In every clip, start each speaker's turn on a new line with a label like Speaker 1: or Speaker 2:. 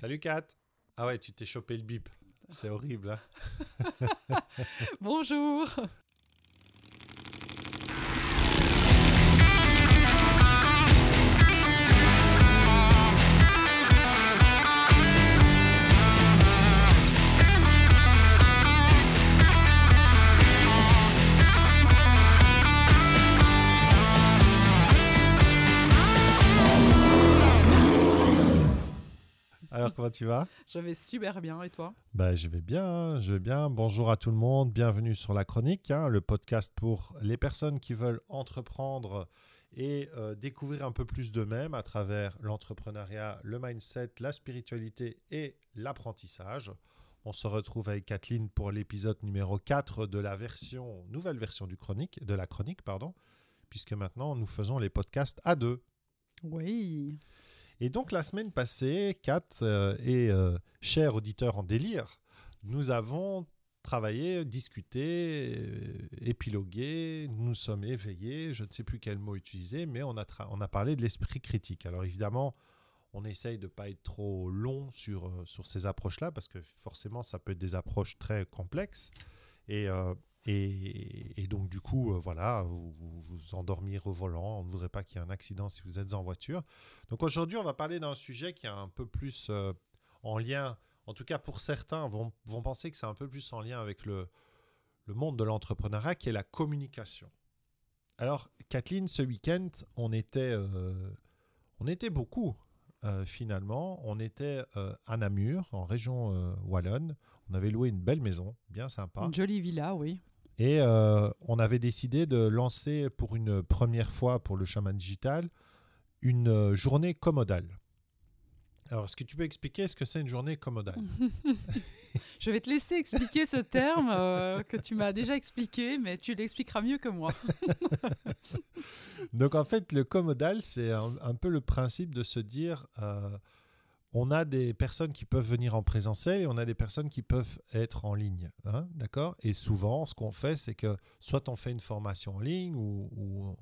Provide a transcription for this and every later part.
Speaker 1: Salut Kat. Ah ouais, tu t'es chopé le bip. C'est horrible. Hein
Speaker 2: Bonjour.
Speaker 1: Alors comment tu vas?
Speaker 2: Je vais super bien et toi?
Speaker 1: Bah, Je vais bien, je vais bien. Bonjour à tout le monde, bienvenue sur La Chronique, hein, le podcast pour les personnes qui veulent entreprendre et euh, découvrir un peu plus d'eux-mêmes à travers l'entrepreneuriat, le mindset, la spiritualité et l'apprentissage. On se retrouve avec Kathleen pour l'épisode numéro 4 de la version, nouvelle version du chronique, de la chronique, pardon, puisque maintenant nous faisons les podcasts à deux.
Speaker 2: Oui.
Speaker 1: Et donc la semaine passée, Kat euh, et euh, cher auditeur en délire, nous avons travaillé, discuté, euh, épilogué, nous sommes éveillés, je ne sais plus quel mot utiliser, mais on a, parlé de l'esprit critique. Alors évidemment, on essaye de ne pas être trop long sur, sur ces approches-là, parce que forcément, ça peut être des approches très complexes. Et, et, donc, du coup, euh, voilà, vous, vous, endormir au volant. On ne voudrait pas qu'il y ait un accident si vous êtes en voiture. Donc, aujourd'hui, on va parler d'un sujet qui est un peu plus euh, en lien, en tout cas pour certains, vont, penser que c'est un peu plus en lien avec le, le monde de l'entrepreneuriat, qui est la communication. Alors, Kathleen, ce week-end, on était, euh, on était beaucoup, finalement. On était à Namur, en région Wallonne. On avait loué une belle maison, bien sympa.
Speaker 2: Une jolie villa, oui.
Speaker 1: Et euh, on avait décidé de lancer pour une première fois pour le chaman digital une euh, journée commodale. Alors, est-ce que tu peux expliquer ce que c'est une journée commodale?
Speaker 2: Je vais te laisser expliquer ce terme euh, que tu m'as déjà expliqué, mais tu l'expliqueras mieux que moi.
Speaker 1: Donc, en fait, le commodal, c'est un, peu le principe de se dire on a des personnes qui peuvent venir en présentiel et on a des personnes qui peuvent être en ligne. Hein, d'accord? Et souvent, ce qu'on fait, c'est que soit on fait une formation en ligne ou,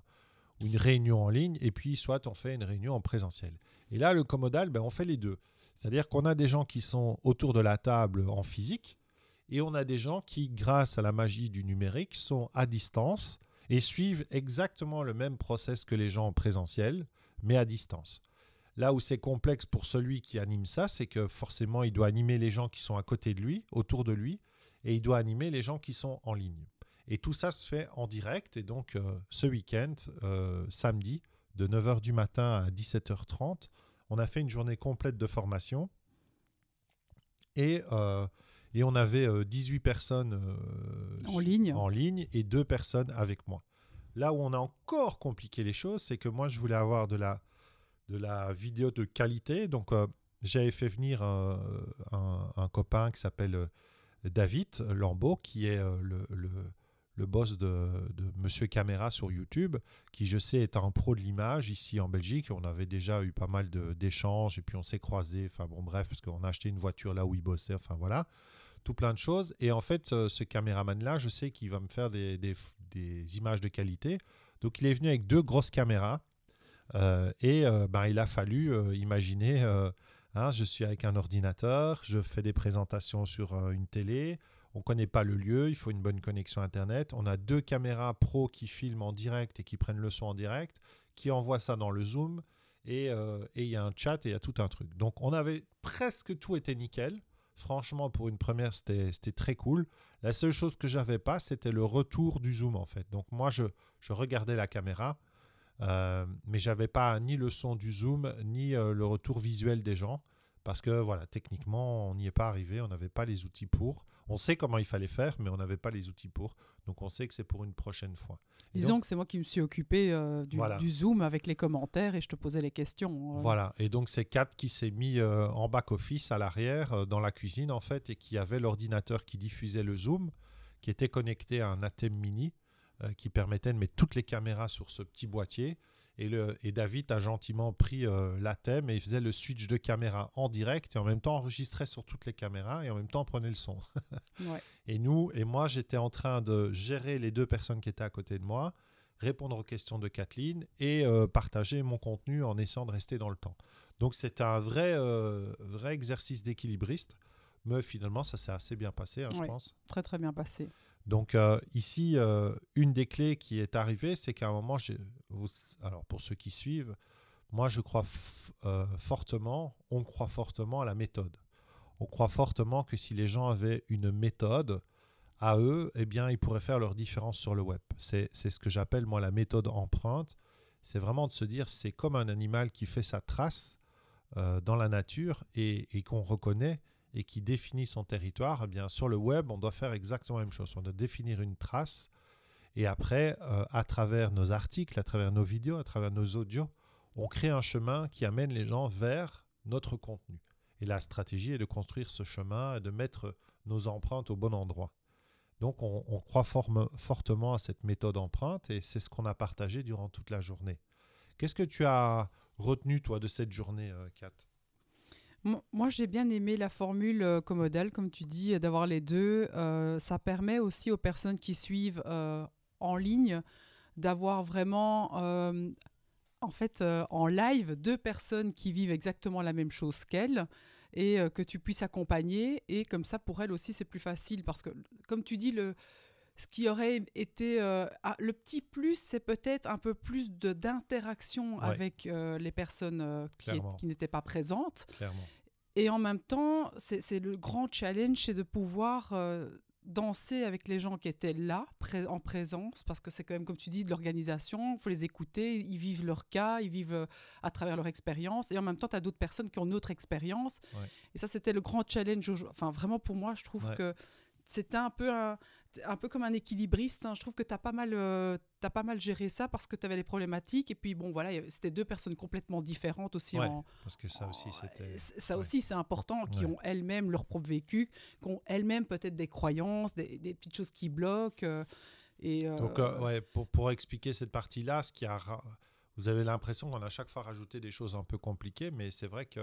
Speaker 1: une réunion en ligne, et puis soit on fait une réunion en présentiel. Et là, le commodal, ben, on fait les deux. C'est-à-dire qu'on a des gens qui sont autour de la table en physique, et on a des gens qui, grâce à la magie du numérique, sont à distance et suivent exactement le même process que les gens en présentiel, mais à distance. Là où c'est complexe pour celui qui anime ça, c'est que forcément, il doit animer les gens qui sont à côté de lui, autour de lui, et il doit animer les gens qui sont en ligne. Et tout ça se fait en direct. Et donc, euh, ce week-end, euh, samedi, de 9h du matin à 17h30, on a fait une journée complète de formation. Et, euh, et on avait 18 personnes
Speaker 2: en, ligne.
Speaker 1: en ligne et deux personnes avec moi. Là où on a encore compliqué les choses, c'est que moi, je voulais avoir de la de la vidéo de qualité. Donc, euh, j'avais fait venir un, copain qui s'appelle euh, David Lambeau, qui est euh, le, le, boss de, Monsieur Caméra sur YouTube, qui je sais est un pro de l'image ici en Belgique. On avait déjà eu pas mal d'échanges et puis on s'est croisés. Enfin bon, bref, parce qu'on a acheté une voiture là où il bossait. Enfin voilà, tout plein de choses. Et en fait, ce, caméraman-là, je sais qu'il va me faire des, des, images de qualité. Donc il est venu avec deux grosses caméras et euh, ben, il a fallu euh, imaginer, hein, je suis avec un ordinateur, je fais des présentations sur une télé, on ne connaît pas le lieu, il faut une bonne connexion Internet, on a deux caméras pro qui filment en direct et qui prennent le son en direct, qui envoient ça dans le Zoom, et il y a un chat et il y a tout un truc. Donc on avait presque tout été nickel. Franchement, pour une première, c'était très cool. La seule chose que j'avais pas, c'était le retour du zoom en fait. Donc moi, je, je regardais la caméra, euh, mais j'avais pas ni le son du zoom, ni euh, le retour visuel des gens. Parce que voilà, techniquement, on n'y est pas arrivé, on n'avait pas les outils pour. On sait comment il fallait faire, mais on n'avait pas les outils pour. Donc on sait que c'est pour une prochaine fois.
Speaker 2: Disons que c'est moi qui me suis occupé euh, du, Zoom avec les commentaires et je te posais les questions.
Speaker 1: Voilà, et donc c'est Kat qui s'est mis en back-office à l'arrière, dans la cuisine en fait, et qui avait l'ordinateur qui diffusait le Zoom, qui était connecté à un Atem Mini. Euh, qui permettait de mettre toutes les caméras sur ce petit boîtier. Et, le, et David a gentiment pris euh, la thème et il faisait le switch de caméra en direct et en même temps enregistrait sur toutes les caméras et en même temps prenait le son. Et nous, et moi, j'étais en train de gérer les deux personnes qui étaient à côté de moi, répondre aux questions de Kathleen et euh, partager mon contenu en essayant de rester dans le temps. Donc c'était un vrai, vrai exercice d'équilibriste. Mais finalement, ça s'est assez bien passé, hein, je pense.
Speaker 2: Très très bien passé.
Speaker 1: Donc euh, ici, euh, une des clés qui est arrivée, c'est qu'à un moment, vous- alors pour ceux qui suivent, moi je crois euh, fortement, on croit fortement à la méthode. On croit fortement que si les gens avaient une méthode à eux, eh bien ils pourraient faire leur différence sur le web. C'est ce que j'appelle moi la méthode empreinte. C'est vraiment de se dire c'est comme un animal qui fait sa trace dans la nature et qu'on reconnaît et qui définit son territoire, eh bien sur le web, on doit faire exactement la même chose. On doit définir une trace et après, euh, à travers nos articles, à travers nos vidéos, à travers nos audios, on crée un chemin qui amène les gens vers notre contenu. Et la stratégie est de construire ce chemin et de mettre nos empreintes au bon endroit. Donc on, croit fortement à cette méthode empreinte et c'est ce qu'on a partagé durant toute la journée. Qu'est-ce que tu as retenu, toi, de cette journée, euh, Kat?
Speaker 2: Moi, j'ai bien aimé la formule euh, commodale, comme tu dis, euh, d'avoir les deux. Euh, ça permet aussi aux personnes qui suivent en ligne d'avoir vraiment, en fait, en live, deux personnes qui vivent exactement la même chose qu'elles et que tu puisses accompagner. Et comme ça, pour elles aussi, c'est plus facile parce que, comme tu dis, le, ce qui aurait été euh, ah, le petit plus, c'est peut-être un peu plus d'interaction
Speaker 1: Ouais.
Speaker 2: avec euh, les personnes euh, qui, est-
Speaker 1: Clairement.
Speaker 2: qui n'étaient pas présentes.
Speaker 1: Clairement.
Speaker 2: Et en même temps, c'est le grand challenge, c'est de pouvoir danser avec les gens qui étaient là, pré- en présence, parce que c'est quand même, comme tu dis, de l'organisation, il faut les écouter, ils vivent leur cas, ils vivent euh, à travers leur expérience, et en même temps, tu as d'autres personnes qui ont une autre expérience.
Speaker 1: Ouais.
Speaker 2: Et ça, c'était le grand challenge. Enfin, vraiment, pour moi, je trouve
Speaker 1: Ouais.
Speaker 2: que c'était un peu un, un peu comme un équilibriste. hein. Je trouve que tu as, pas mal, euh, t'as pas mal géré ça parce que tu avais les problématiques. Et puis, bon, voilà, c'était deux personnes complètement différentes aussi
Speaker 1: Ouais.
Speaker 2: en,
Speaker 1: Parce que ça aussi, c'était.
Speaker 2: c- Ça
Speaker 1: ouais.
Speaker 2: aussi, c'est important, qui
Speaker 1: Ouais.
Speaker 2: ont elles-mêmes leur propre vécu, qui ont elles-mêmes peut-être des croyances, des, des petites choses qui bloquent. euh, et, euh,
Speaker 1: Donc, euh, ouais, pour, pour expliquer cette partie-là, ce qui a, vous avez l'impression qu'on a chaque fois rajouté des choses un peu compliquées, mais c'est vrai que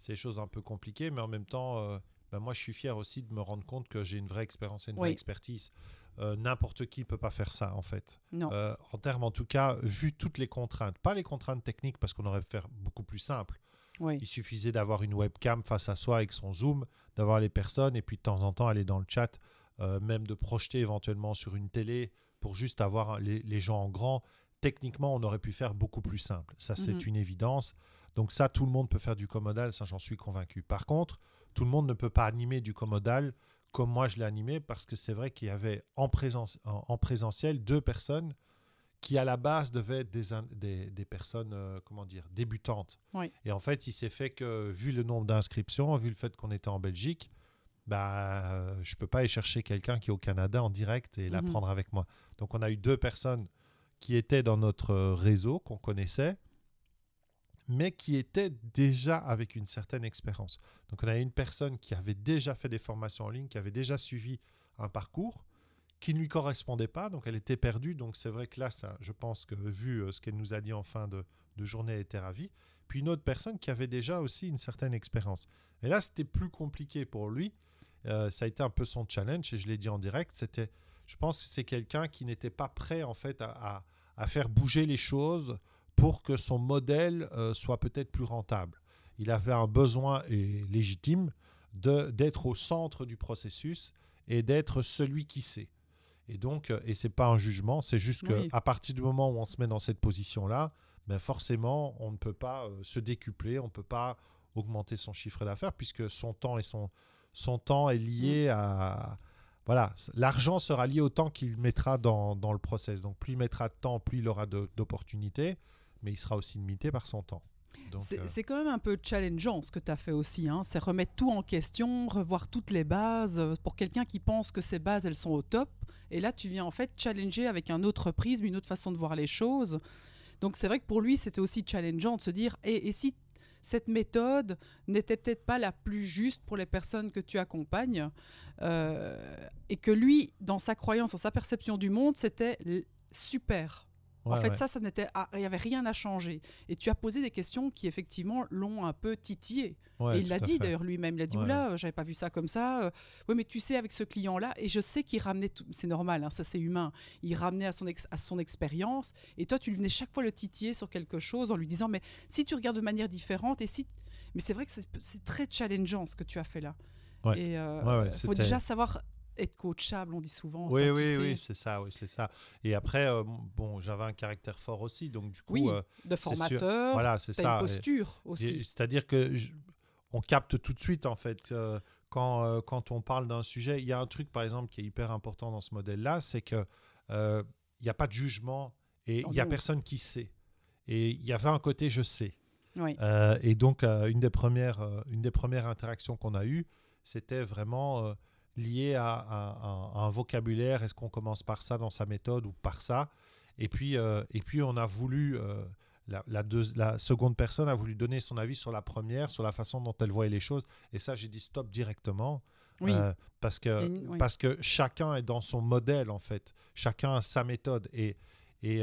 Speaker 1: c'est des choses un peu compliquées, mais en même temps, euh, ben moi, je suis fier aussi de me rendre compte que j'ai une vraie expérience et une vraie expertise. Euh, N'importe qui ne peut pas faire ça, en fait.
Speaker 2: Non.
Speaker 1: Euh, en termes, en tout cas, vu toutes les contraintes, pas les contraintes techniques, parce qu'on aurait pu faire beaucoup plus simple.
Speaker 2: oui.
Speaker 1: Il suffisait d'avoir une webcam face à soi avec son zoom, d'avoir les personnes et puis de temps en temps aller dans le chat, euh, même de projeter éventuellement sur une télé pour juste avoir les, les gens en grand. Techniquement, on aurait pu faire beaucoup plus simple. Ça, c'est
Speaker 2: Mhm.
Speaker 1: une évidence. Donc ça, tout le monde peut faire du commodal, ça j'en suis convaincu. Par contre, tout le monde ne peut pas animer du commodal comme moi je l'ai animé parce que c'est vrai qu'il y avait en, présence, en, en présentiel deux personnes qui à la base devaient être des, in- des, des personnes, euh, comment dire, débutantes.
Speaker 2: Oui.
Speaker 1: Et en fait, il s'est fait que, vu le nombre d'inscriptions, vu le fait qu'on était en Belgique, bah, euh, je peux pas aller chercher quelqu'un qui est au Canada en direct et la
Speaker 2: Mhm.
Speaker 1: prendre avec moi. Donc, on a eu deux personnes qui étaient dans notre euh, réseau, qu'on connaissait, mais qui étaient déjà avec une certaine expérience. Donc, on a une personne qui avait déjà fait des formations en ligne, qui avait déjà suivi un parcours qui ne lui correspondait pas, donc elle était perdue. Donc, c'est vrai que là, ça, je pense que vu euh, ce qu'elle nous a dit en fin de, journée, elle était ravie. Puis une autre personne qui avait déjà aussi une certaine expérience. Et là, c'était plus compliqué pour lui. Euh, ça a été un peu son challenge, et je l'ai dit en direct. C'était, je pense que c'est quelqu'un qui n'était pas prêt en fait à- à faire bouger les choses pour que son modèle euh, soit peut-être plus rentable. Il avait un besoin et légitime d'être au centre du processus et d'être celui qui sait. Et donc, euh, et c'est pas un jugement, c'est juste que
Speaker 2: Oui.
Speaker 1: partir du moment où on se met dans cette position-là, ben forcément, on ne peut pas euh, se décupler, on ne peut pas augmenter son chiffre d'affaires puisque son temps et son son temps est lié à voilà, l'argent sera lié au temps qu'il mettra dans, dans le process. Donc plus il mettra de temps, plus il aura d'opportunités, mais il sera aussi limité par son temps.
Speaker 2: C'est
Speaker 1: euh,
Speaker 2: c'est quand même un peu challengeant ce que tu as fait aussi. Hein. C'est remettre tout en question, revoir toutes les bases. euh, Pour quelqu'un qui pense que ses bases, elles sont au top. Et là, tu viens en fait challenger avec un autre prisme, une autre façon de voir les choses. Donc c'est vrai que pour lui, c'était aussi challengeant de se dire, et, et si cette méthode n'était peut-être pas la plus juste pour les personnes que tu accompagnes, euh, et que lui, dans sa croyance, dans sa perception du monde, c'était super. En fait, ça, ça n'était, il n'y avait rien à changer. Et tu as posé des questions qui effectivement l'ont un peu titillé. et il l'a dit d'ailleurs lui-même. Il a dit oula, j'avais pas vu ça comme ça. Euh, oui, mais tu sais, avec ce client-là, et je sais qu'il ramenait, c'est normal, hein, ça c'est humain. Il ramenait à son à son expérience. Et toi, tu lui venais chaque fois le titiller sur quelque chose en lui disant mais si tu regardes de manière différente et si, mais c'est vrai que c'est très challengeant ce que tu as fait là. Et il euh, faut déjà savoir être coachable, on dit souvent.
Speaker 1: Oui, oui, oui, c'est ça, oui, c'est ça. Et après, euh, bon, j'avais un caractère fort aussi, donc du coup,
Speaker 2: oui, euh, de formateur, voilà, c'est ça. Une posture aussi.
Speaker 1: C'est-à-dire que on capte tout de suite en fait quand quand on parle d'un sujet. Il y a un truc par exemple qui est hyper important dans ce modèle-là, c'est que il n'y a pas de jugement et il n'y a personne qui sait. Et il y avait un côté je sais. Oui. et donc une des premières une des premières interactions qu'on a eues c'était vraiment euh, lié à, un vocabulaire. Est-ce qu'on commence par ça dans sa méthode ou par ça? Et puis, euh, et puis, on a voulu, euh, la, la, seconde personne a voulu donner son avis sur la première, sur la façon dont elle voyait les choses. Et ça, j'ai dit stop directement. parce, que, parce que chacun est dans son modèle, en fait. Chacun a sa méthode. Et, et,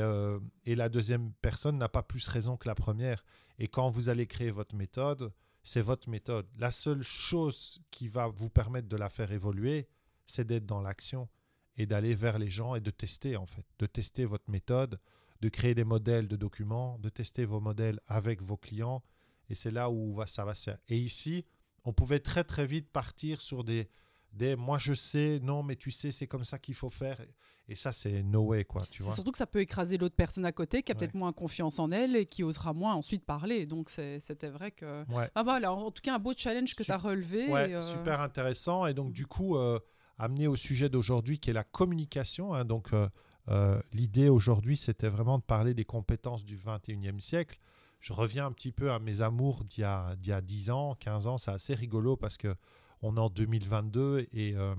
Speaker 1: et la deuxième personne n'a pas plus raison que la première. Et quand vous allez créer votre méthode, c'est votre méthode. La seule chose qui va vous permettre de la faire évoluer, c'est d'être dans l'action et d'aller vers les gens et de tester en fait, de tester votre méthode, de créer des modèles de documents, de tester vos modèles avec vos clients et c'est là où ça va se faire. Et ici, on pouvait très très vite partir sur des, des moi je sais, non mais tu sais c'est comme ça qu'il faut faire et ça c'est no way quoi, tu vois.
Speaker 2: Surtout que ça peut écraser l'autre personne à côté qui a peut-être moins confiance en elle et qui osera moins ensuite parler. Donc c'était vrai que ah voilà, en tout cas un beau challenge que tu as relevé.
Speaker 1: Ouais, euh, super intéressant et donc du coup euh, amené au sujet d'aujourd'hui qui est la communication. Hein. donc euh, l'idée aujourd'hui c'était vraiment de parler des compétences du 21e siècle. Je reviens un petit peu à mes amours d'il y, y a 10 ans, 15 ans, c'est assez rigolo parce que on est en 2022 et, euh,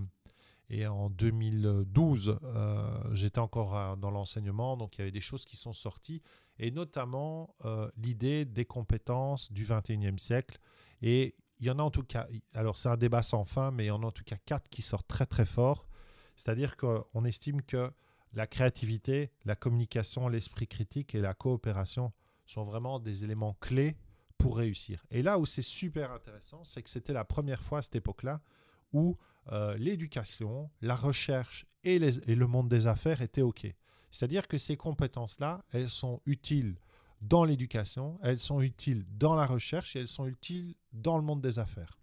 Speaker 1: et en 2012, euh, j'étais encore dans l'enseignement, donc il y avait des choses qui sont sorties, et notamment euh, l'idée des compétences du 21e siècle. Et il y en a en tout cas, alors c'est un débat sans fin, mais il y en a en tout cas quatre qui sortent très très fort. C'est-à-dire qu'on estime que la créativité, la communication, l'esprit critique et la coopération sont vraiment des éléments clés pour réussir. Et là où c'est super intéressant, c'est que c'était la première fois à cette époque-là où euh, l'éducation, la recherche et, le monde des affaires étaient OK. C'est-à-dire que ces compétences-là, elles sont utiles dans l'éducation, elles sont utiles dans la recherche et elles sont utiles dans le monde des affaires.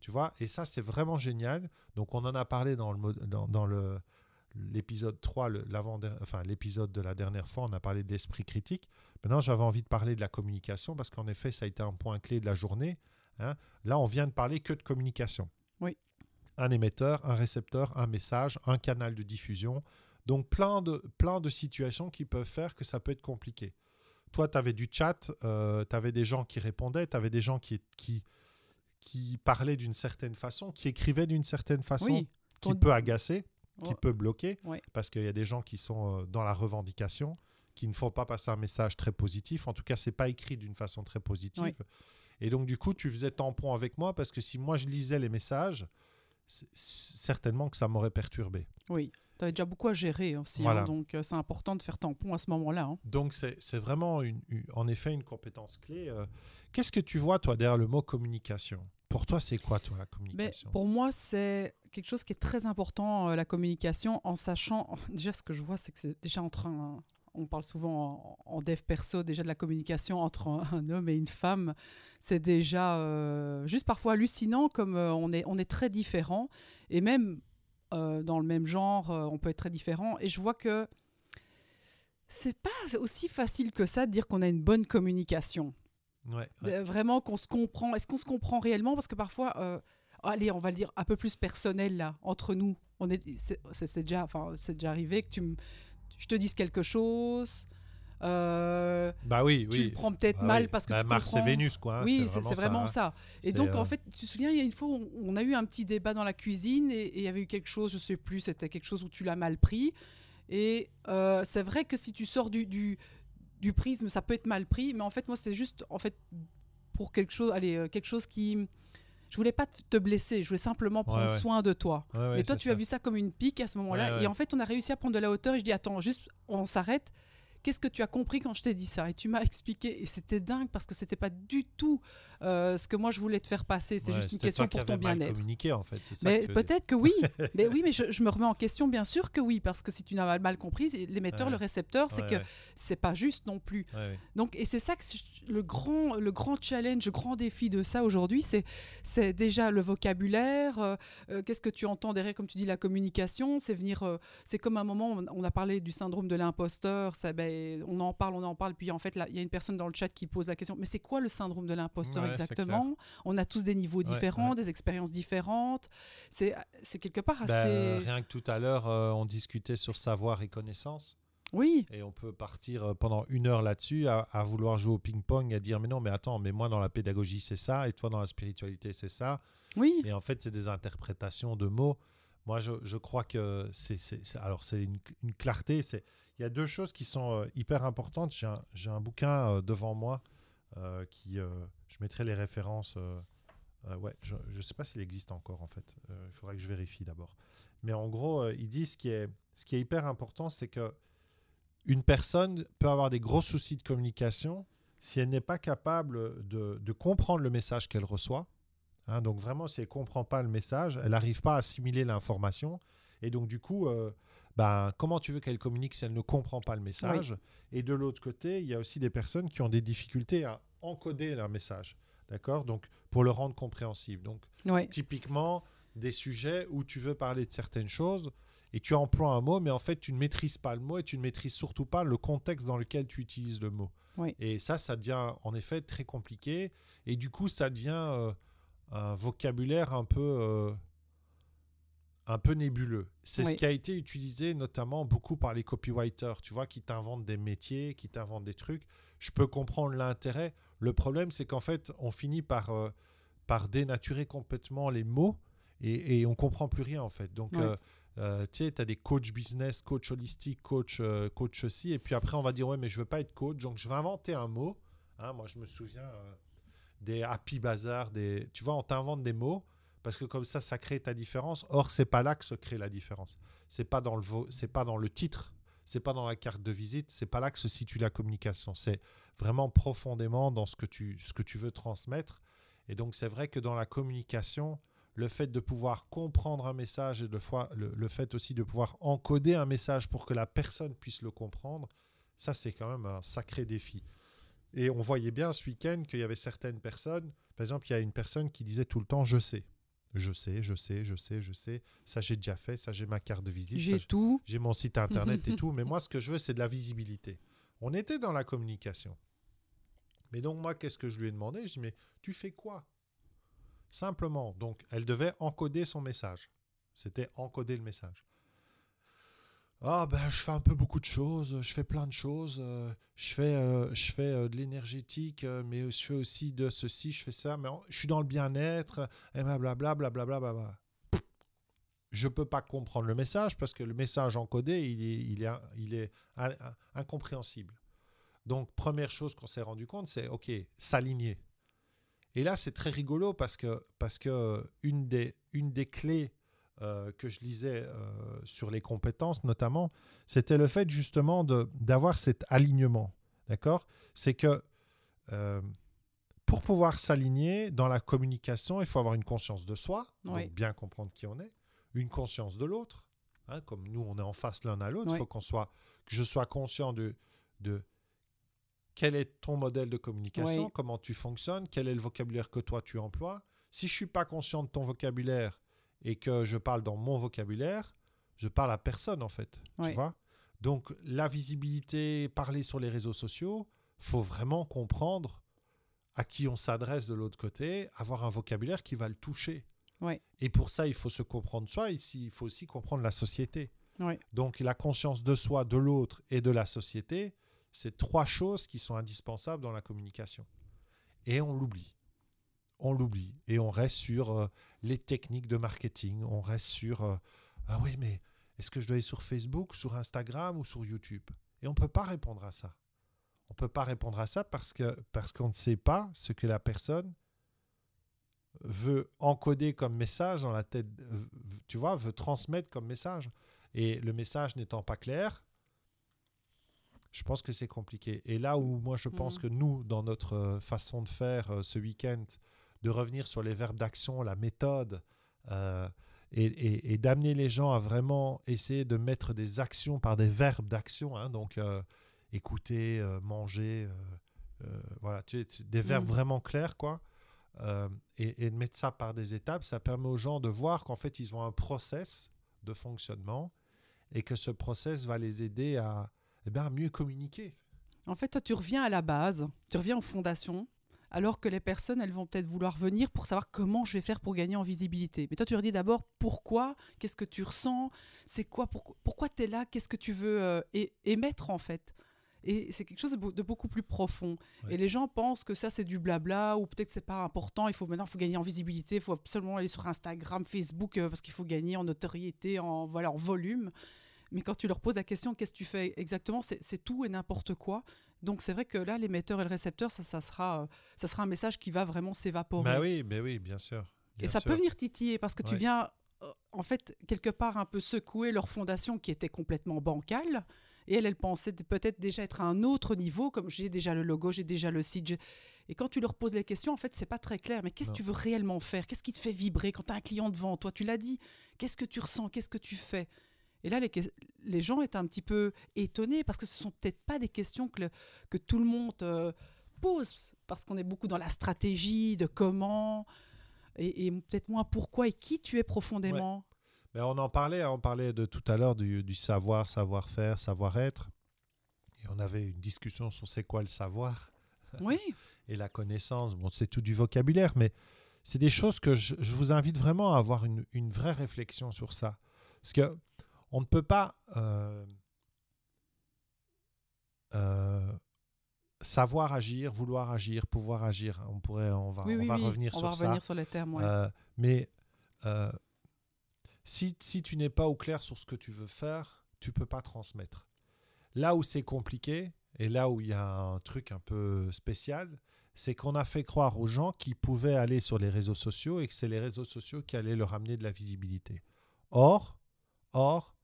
Speaker 1: Tu vois? Et ça, c'est vraiment génial. Donc, on en a parlé dans le, dans le, l'épisode 3, enfin, l'épisode de la dernière fois, on a parlé d'esprit critique. Maintenant, j'avais envie de parler de la communication parce qu'en effet, ça a été un point clé de la journée. Hein. Là, on vient de parler que de communication.
Speaker 2: Oui.
Speaker 1: Un émetteur, un récepteur, un message, un canal de diffusion. Donc, plein de, plein de situations qui peuvent faire que ça peut être compliqué. Toi, tu avais du chat, euh, tu avais des gens qui répondaient, tu avais des gens qui, qui, qui parlaient d'une certaine façon, qui écrivaient d'une certaine façon, qui peut agacer qui peut bloquer, parce qu'il y a des gens qui sont euh, dans la revendication, qui ne font pas passer un message très positif. En tout cas, c'est pas écrit d'une façon très positive. Et donc, du coup, tu faisais tampon avec moi, parce que si moi je lisais les messages, certainement que ça m'aurait perturbé.
Speaker 2: Oui. Tu avais déjà beaucoup à gérer aussi, hein, donc euh, c'est important de faire tampon à ce moment-là. Hein.
Speaker 1: Donc c'est vraiment une, en effet une compétence clé. Euh. Qu'est-ce que tu vois, toi, derrière le mot communication? Pour toi, c'est quoi, toi, la communication
Speaker 2: Pour moi, c'est quelque chose qui est très important, euh, la communication, en sachant, déjà ce que je vois, c'est que c'est déjà entre un, on parle souvent en, dev perso déjà de la communication entre un, homme et une femme. C'est déjà euh, juste parfois hallucinant comme euh, on, est, on est très différents. Et même dans le même genre, on peut être très différent. Et je vois que c'est pas aussi facile que ça de dire qu'on a une bonne communication. Vraiment qu'on se comprend. Est-ce qu'on se comprend réellement? Parce que parfois allez, on va le dire un peu plus personnel là, entre nous. On est, c'est, déjà, enfin, c'est déjà arrivé que tu me, je te dise quelque chose. Euh,
Speaker 1: bah oui,
Speaker 2: tu
Speaker 1: le
Speaker 2: prends peut-être bah mal parce que
Speaker 1: bah,
Speaker 2: tu
Speaker 1: Mars
Speaker 2: et
Speaker 1: Vénus, quoi.
Speaker 2: Hein, oui, c'est vraiment, ça, hein. Et donc, en euh, fait, tu te souviens, il y a une fois, on, on, a eu un petit débat dans la cuisine et il y avait eu quelque chose, je sais plus, c'était quelque chose où tu l'as mal pris. Et euh, c'est vrai que si tu sors du, du, du, prisme, ça peut être mal pris, mais en fait, moi, c'est juste, en fait, pour quelque chose, allez, quelque chose qui je voulais pas te blesser, je voulais simplement prendre soin de toi. et toi, tu as vu ça comme une pique à ce moment-là. Et en fait, on a réussi à prendre de la hauteur. Et je dis, attends, juste, on s'arrête. qu'est-ce que tu as compris quand je t'ai dit ça? Et tu m'as expliqué, et c'était dingue parce que c'était pas du tout euh, ce que moi je voulais te faire passer. C'est juste une question pour ton bien-être.
Speaker 1: en fait.
Speaker 2: Mais peut-être que oui. mais oui, mais je, me remets en question, bien sûr que oui, parce que si tu n'as mal compris, l'émetteur, le récepteur, c'est que c'est pas juste non plus. Donc, et c'est ça que le grand, le grand challenge, le grand défi de ça aujourd'hui, c'est c'est déjà le vocabulaire. Euh, euh, qu'est-ce que tu entends derrière, comme tu dis, la communication. C'est venir. c'est comme un moment, on, a parlé du syndrome de l'imposteur. Ben, on en parle, on en parle, puis en fait, il y a une personne dans le chat qui pose la question. Mais c'est quoi le syndrome de l'imposteur? Exactement. On a tous des niveaux différents, des expériences différentes. C'est quelque part
Speaker 1: ben, assez. rien que tout à l'heure, euh, on discutait sur savoir et connaissance.
Speaker 2: Oui.
Speaker 1: Et on peut partir euh, pendant une heure là-dessus à, vouloir jouer au ping-pong, à dire mais non, mais attends, mais moi dans la pédagogie c'est ça, et toi dans la spiritualité c'est ça.
Speaker 2: Oui.
Speaker 1: Et en fait, c'est des interprétations de mots. Moi, je, je crois que c'est. Alors, c'est une, une, clarté. Il y a deux choses qui sont euh, hyper importantes. J'ai un, un, bouquin devant moi qui, je mettrai les références. Euh, euh, ouais, je ne sais pas s'il existe encore en fait. Euh, il faudrait que je vérifie d'abord. Mais en gros, il dit ce qui est, ce qui est hyper important, c'est que une personne peut avoir des gros soucis de communication si elle n'est pas capable de, de, comprendre le message qu'elle reçoit. Hein, donc vraiment, si elle ne comprend pas le message, elle n'arrive pas à assimiler l'information. Et donc du coup, ben, comment tu veux qu'elle communique si elle ne comprend pas le message? Et de l'autre côté, il y a aussi des personnes qui ont des difficultés à encoder leur message. D'accord? Donc, pour le rendre compréhensible. Donc, typiquement, des sujets où tu veux parler de certaines choses et tu emploies un mot, mais en fait, tu ne maîtrises pas le mot et tu ne maîtrises surtout pas le contexte dans lequel tu utilises le mot. Et ça, ça devient en effet très compliqué. Et du coup, ça devient euh, un vocabulaire un peu, euh, un peu nébuleux. C'est ce qui a été utilisé notamment beaucoup par les copywriters, tu vois, qui t'inventent des métiers, qui t'inventent des trucs. Je peux comprendre l'intérêt. Le problème, c'est qu'en fait, on finit par, euh, par dénaturer complètement les mots et, et on comprend plus rien, en fait. Donc, euh, euh, tu sais, tu as des coachs business, coach holistique, coach, coach aussi. Et puis après, on va dire, ouais, mais je veux pas être coach. Donc, je vais inventer un mot. Hein, moi, je me souviens des happy bazar, des... tu vois, on t'invente des mots parce que comme ça, ça crée ta différence. Or, c'est pas là que se crée la différence. C'est pas dans le, c'est pas dans le titre, c'est pas dans la carte de visite, c'est pas là que se situe la communication. C'est vraiment profondément dans ce que tu, ce que tu veux transmettre. Et donc, c'est vrai que dans la communication, le fait de pouvoir comprendre un message et de fois, le, fait aussi de pouvoir encoder un message pour que la personne puisse le comprendre, ça, c'est quand même un sacré défi. Et on voyait bien ce week-end qu'il y avait certaines personnes, par exemple, il y a une personne qui disait tout le temps je sais. Je sais, je sais, je sais, je sais. Ça, j'ai déjà fait. Ça, j'ai ma carte de visite.
Speaker 2: J'ai tout.
Speaker 1: J'ai mon site internet et tout. Mais moi, ce que je veux, c'est de la visibilité. On était dans la communication. Mais donc, moi, qu'est-ce que je lui ai demandé? Je dis, mais tu fais quoi? Simplement. Donc, elle devait encoder son message. C'était encoder le message. Ah ben je fais un peu beaucoup de choses, je fais plein de choses, euh, je fais, euh, je fais euh, de l'énergétique, mais je fais aussi de ceci, je fais ça, mais je suis dans le bien-être, et blablabla, blablabla. Bla, je peux pas comprendre le message parce que le message encodé, il est, il est incompréhensible. Donc, première chose qu'on s'est rendu compte, c'est OK, s'aligner. Et là, c'est très rigolo parce que, parce que une, des, une des clés euh, que je lisais euh, sur les compétences notamment, c'était le fait justement d'avoir cet alignement. D'accord? C'est que euh, pour pouvoir s'aligner dans la communication, il faut avoir une conscience de soi, donc bien comprendre qui on est, une conscience de l'autre. Hein, comme nous, on est en face l'un à l'autre, il faut qu'on soit, que je sois conscient de, de quel est ton modèle de communication, comment tu fonctionnes, quel est le vocabulaire que toi tu emploies. Si je suis pas conscient de ton vocabulaire et que je parle dans mon vocabulaire, je parle à personne en fait, tu vois. Donc la visibilité, parler sur les réseaux sociaux, faut vraiment comprendre à qui on s'adresse de l'autre côté, avoir un vocabulaire qui va le toucher. Et pour ça, il faut se comprendre soi, ici, il faut aussi comprendre la société. Donc la conscience de soi, de l'autre et de la société, c'est trois choses qui sont indispensables dans la communication. Et on l'oublie. On l'oublie. Et on reste sur euh, les techniques de marketing. On reste sur euh, Ah oui, mais est-ce que je dois aller sur Facebook, sur Instagram ou sur YouTube? Et on ne peut pas répondre à ça. On ne peut pas répondre à ça parce que parce qu'on ne sait pas ce que la personne veut encoder comme message dans la tête, tu vois, veut transmettre comme message. Et le message n'étant pas clair, Je pense que c'est compliqué. Et là où moi je pense
Speaker 2: Mm.
Speaker 1: que nous, dans notre euh, façon de faire euh, ce week-end, de revenir sur les verbes d'action, la méthode, euh, et, et- et d'amener les gens à vraiment essayer de mettre des actions par des verbes d'action, hein, donc euh, écouter, manger, voilà, tu sais, tu- des verbes
Speaker 2: Mm.
Speaker 1: vraiment clairs, quoi. Et, et de mettre ça par des étapes, ça permet aux gens de voir qu'en fait, ils ont un process de fonctionnement et que ce process va les aider à, eh ben, mieux communiquer.
Speaker 2: En fait, toi, tu reviens à la base, tu reviens aux fondations, alors que les personnes, elles vont peut-être vouloir venir pour savoir comment je vais faire pour gagner en visibilité. Mais toi, tu leur dis d'abord pourquoi, qu'est-ce que tu ressens, c'est quoi, pourquoi, pourquoi tu es là, qu'est-ce que tu veux euh, émettre en fait? Et c'est quelque chose de, beau- de beaucoup plus profond.
Speaker 1: Ouais.
Speaker 2: Et les gens pensent que ça, c'est du blabla, ou peut-être que c'est pas important, il faut maintenant, il faut gagner en visibilité, il faut absolument aller sur Instagram, Facebook, euh, parce qu'il faut gagner en notoriété, en, voilà, en volume. Mais quand tu leur poses la question, qu'est-ce que tu fais exactement, c'est tout et n'importe quoi. Donc c'est vrai que là, l'émetteur et le récepteur, ça, ça, sera, euh, ça sera un message qui va vraiment s'évaporer.
Speaker 1: Bah oui, mais oui, bien sûr.
Speaker 2: et ça
Speaker 1: sûr.
Speaker 2: peut venir titiller parce que tu viens, euh, en fait, quelque part un peu secouer leur fondation qui était complètement bancale. Et elle, elle pensait peut-être déjà être à un autre niveau, comme j'ai déjà le logo, j'ai déjà le site. Et quand tu leur poses les questions, en fait, c'est pas très clair. Mais qu'est-ce que tu veux réellement faire? Qu'est-ce qui te fait vibrer quand tu as un client devant toi? Tu l'as dit. Qu'est-ce que tu ressens? Qu'est-ce que tu fais? Et là, les, gens étaient un petit peu étonnés parce que ce sont peut-être pas des questions que, le- que tout le monde euh, pose, parce qu'on est beaucoup dans la stratégie de comment, et, et peut-être moins pourquoi et qui tu es profondément.
Speaker 1: Mais on en parlait, hein, on parlait de tout à l'heure du, du savoir, savoir-faire, savoir-être. Et on avait une discussion sur c'est quoi le savoir
Speaker 2: Oui,
Speaker 1: et la connaissance. Bon, c'est tout du vocabulaire, mais c'est des choses que je, je vous invite vraiment à avoir une, une vraie réflexion sur ça. Parce que on ne peut pas euh, euh, savoir agir, vouloir agir, pouvoir agir. On pourrait, on va,
Speaker 2: oui,
Speaker 1: on
Speaker 2: oui,
Speaker 1: va
Speaker 2: oui.
Speaker 1: revenir
Speaker 2: on
Speaker 1: sur
Speaker 2: va
Speaker 1: ça.
Speaker 2: revenir sur les termes. ouais.
Speaker 1: Euh, mais si, si tu n'es pas au clair sur ce que tu veux faire, tu peux pas transmettre. Là où c'est compliqué, et là où il y a un truc un peu spécial, c'est qu'on a fait croire aux gens qu'ils pouvaient aller sur les réseaux sociaux et que c'est les réseaux sociaux qui allaient leur amener de la visibilité. Or, or,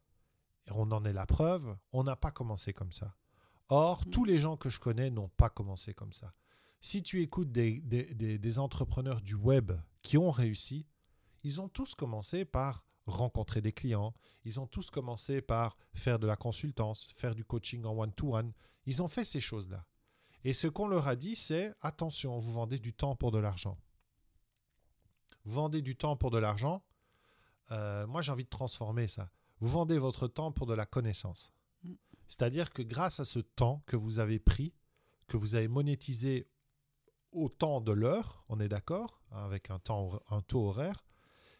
Speaker 1: on en est la preuve, on n'a pas commencé comme ça. Or,
Speaker 2: Mm.
Speaker 1: tous les gens que je connais n'ont pas commencé comme ça. Si tu écoutes des, des- des- des entrepreneurs du web qui ont réussi, ils ont tous commencé par rencontrer des clients, ils ont tous commencé par faire de la consultance, faire du coaching en one-to-one. Ils ont fait ces choses-là. Et ce qu'on leur a dit, c'est attention, vous vendez du temps pour de l'argent. Vous vendez du temps pour de l'argent. euh, moi, j'ai envie de transformer ça. Vous vendez votre temps pour de la connaissance.
Speaker 2: Mm.
Speaker 1: C'est-à-dire que grâce à ce temps que vous avez pris, que vous avez monétisé au temps de l'heure, on est d'accord, hein, avec un, temps, un taux horaire,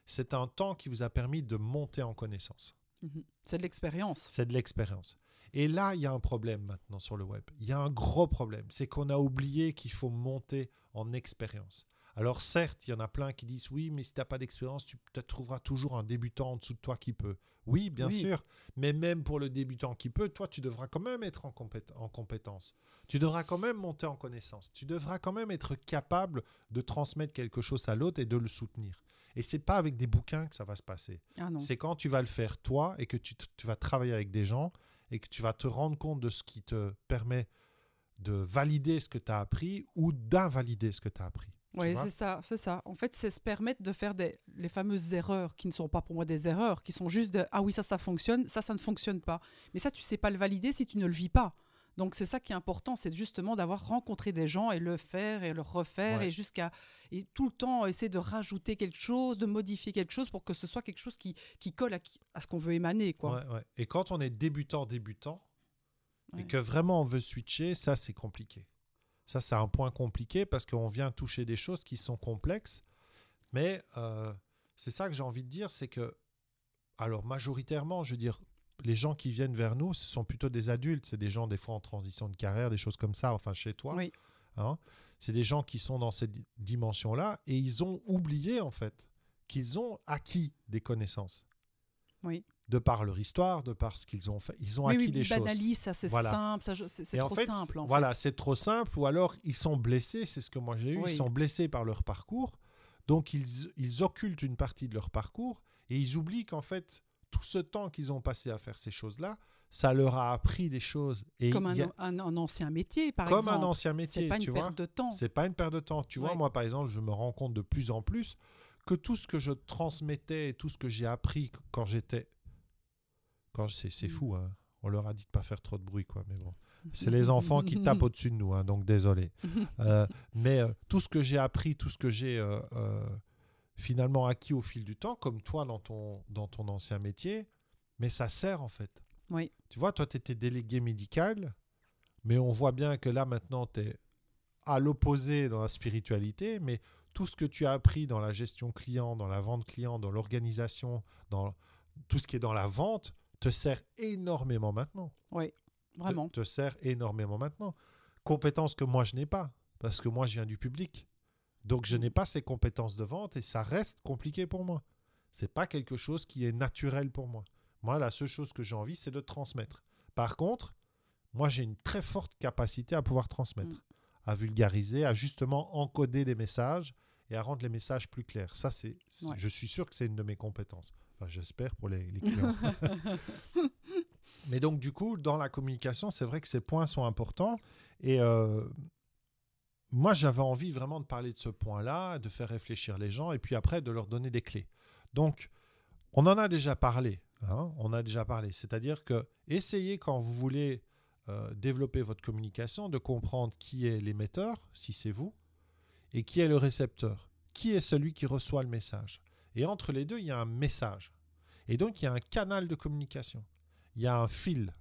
Speaker 1: c'est un temps qui vous a permis de monter en connaissance.
Speaker 2: Mhm. C'est de l'expérience.
Speaker 1: C'est de l'expérience. Et là, il y a un problème maintenant sur le web. Il y a un gros problème. C'est qu'on a oublié qu'il faut monter en expérience. Alors certes, il y en a plein qui disent oui, mais si tu n'as pas d'expérience, tu te trouveras toujours un débutant en dessous de toi qui peut. Oui, bien
Speaker 2: Oui.
Speaker 1: sûr. Mais même pour le débutant qui peut, toi, tu devras quand même être en, compét- en compétence. Tu devras quand même monter en connaissance. Tu devras quand même être capable de transmettre quelque chose à l'autre et de le soutenir. Et c'est pas avec des bouquins que ça va se passer.
Speaker 2: Ah.
Speaker 1: C'est quand tu vas le faire toi et que tu, tu vas travailler avec des gens et que tu vas te rendre compte de ce qui te permet de valider ce que tu as appris ou d'invalider ce que tu as appris.
Speaker 2: Oui, c'est ça, c'est ça. En fait, c'est se permettre de faire des, les fameuses erreurs qui ne sont pas pour moi des erreurs, qui sont juste de ah oui, ça, ça fonctionne, ça, ça ne fonctionne pas. Mais ça, tu sais pas le valider si tu ne le vis pas. Donc, c'est ça qui est important, c'est justement d'avoir rencontré des gens et le faire et le refaire
Speaker 1: Ouais.
Speaker 2: et jusqu'à. Et tout le temps essayer de rajouter quelque chose, de modifier quelque chose pour que ce soit quelque chose qui, qui colle à, ce qu'on veut émaner. Quoi.
Speaker 1: Ouais, ouais. Et quand on est débutant, débutant, et que vraiment on veut switcher, ça c'est compliqué. Ça c'est un point compliqué parce qu'on vient toucher des choses qui sont complexes. Mais euh, c'est ça que j'ai envie de dire, c'est que, alors majoritairement, je veux dire, les gens qui viennent vers nous, ce sont plutôt des adultes, c'est des gens des fois en transition de carrière, des choses comme ça, enfin chez toi.
Speaker 2: Oui.
Speaker 1: hein. c'est des gens qui sont dans cette di- dimension-là et ils ont oublié en fait qu'ils ont acquis des connaissances.
Speaker 2: Oui.
Speaker 1: De par leur histoire, de par ce qu'ils ont fait. Ils ont
Speaker 2: Oui,
Speaker 1: acquis
Speaker 2: oui,
Speaker 1: des choses.
Speaker 2: banalisent, ça c'est
Speaker 1: Voilà.
Speaker 2: simple, c'est
Speaker 1: en
Speaker 2: trop
Speaker 1: fait,
Speaker 2: simple. En
Speaker 1: voilà, c'est trop simple. Ou alors, ils sont blessés, c'est ce que moi j'ai eu.
Speaker 2: Oui.
Speaker 1: Ils sont blessés par leur parcours. Donc, ils, ils occultent une partie de leur parcours et ils oublient qu'en fait, tout ce temps qu'ils ont passé à faire ces choses-là, ça leur a appris des choses. Et
Speaker 2: Comme un,
Speaker 1: il y a-
Speaker 2: un- un ancien métier, par
Speaker 1: comme
Speaker 2: exemple.
Speaker 1: un ancien métier,
Speaker 2: C'est pas une
Speaker 1: tu
Speaker 2: perte
Speaker 1: vois.
Speaker 2: de temps.
Speaker 1: C'est pas une perte de temps. Tu vois, moi, par exemple, je me rends compte de plus en plus que tout ce que je transmettais et tout ce que j'ai appris quand j'étais. Quand c'est
Speaker 2: Mm.
Speaker 1: fou, hein. On leur a dit de pas faire trop de bruit, quoi. Mais bon, c'est les enfants qui tapent au-dessus de nous, hein, donc désolé. Euh, mais euh, tout ce que j'ai appris, tout ce que j'ai euh, finalement acquis au fil du temps, comme toi dans ton, dans ton ancien métier, mais ça sert en fait.
Speaker 2: Oui.
Speaker 1: Tu vois, toi, tu étais délégué médical, mais on voit bien que là, maintenant, tu es à l'opposé dans la spiritualité, mais tout ce que tu as appris dans la gestion client, dans la vente client, dans l'organisation, dans tout ce qui est dans la vente, te sert énormément maintenant
Speaker 2: Oui, vraiment.
Speaker 1: te, te sert énormément maintenant. Compétences que moi je n'ai pas, parce que moi je viens du public. Donc je n'ai pas ces compétences de vente et ça reste compliqué pour moi. C'est pas quelque chose qui est naturel pour moi. Moi, la seule chose que j'ai envie, c'est de transmettre. Par contre, moi j'ai une très forte capacité à pouvoir transmettre,
Speaker 2: Mm.
Speaker 1: à vulgariser, à justement encoder des messages et à rendre les messages plus clairs. Ça, c'est,
Speaker 2: Ouais.
Speaker 1: je suis sûr que c'est une de mes compétences. Enfin, j'espère pour les, les clients. Mais donc, du coup, dans la communication, c'est vrai que ces points sont importants. Et euh, moi, j'avais envie vraiment de parler de ce point-là, de faire réfléchir les gens et puis après de leur donner des clés. Donc, on en a déjà parlé. hein, on a déjà parlé. C'est-à-dire que essayez quand vous voulez euh, développer votre communication de comprendre qui est l'émetteur, si c'est vous, et qui est le récepteur, qui est celui qui reçoit le message? Et entre les deux, il y a un message. Et donc, il y a un canal de communication. Il y a un fil.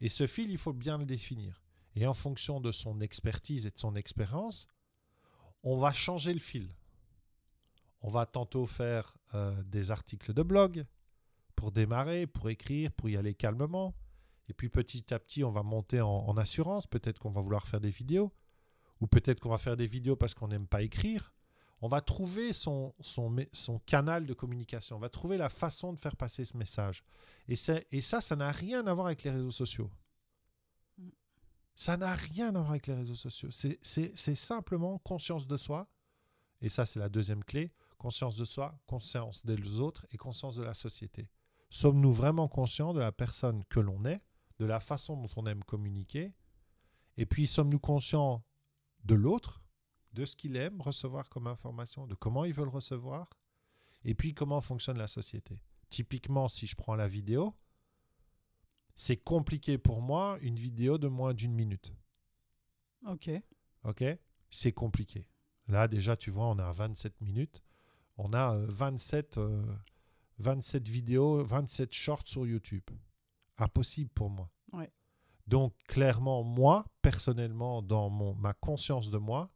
Speaker 1: Et ce fil, il faut bien le définir. Et en fonction de son expertise et de son expérience, on va changer le fil. On va tantôt faire euh, des articles de blog pour démarrer, pour écrire, pour y aller calmement. Et puis petit à petit, on va monter en, en assurance. Peut-être qu'on va vouloir faire des vidéos. Ou peut-être qu'on va faire des vidéos parce qu'on n'aime pas écrire. On va trouver son, son, canal de communication. On va trouver la façon de faire passer ce message. Et, ça, ça n'a rien à voir avec les réseaux sociaux. Ça n'a rien à voir avec les réseaux sociaux. C'est simplement conscience de soi. Et ça, c'est la deuxième clé. Conscience de soi, conscience des autres et conscience de la société. Sommes-nous vraiment conscients de la personne que l'on est, de la façon dont on aime communiquer? Et puis, sommes-nous conscients de l'autre, de ce qu'il aime recevoir comme information, de comment il veut le recevoir Et puis, comment fonctionne la société Typiquement, si je prends la vidéo, c'est compliqué pour moi une vidéo de moins d'une minute.
Speaker 2: Ok.
Speaker 1: Ok? C'est compliqué. Là, déjà, tu vois, on à 27 minutes. On a euh, 27, euh, 27 vidéos, 27 shorts sur YouTube. Impossible pour moi. Donc, clairement, moi, personnellement, dans mon, ma conscience de moi,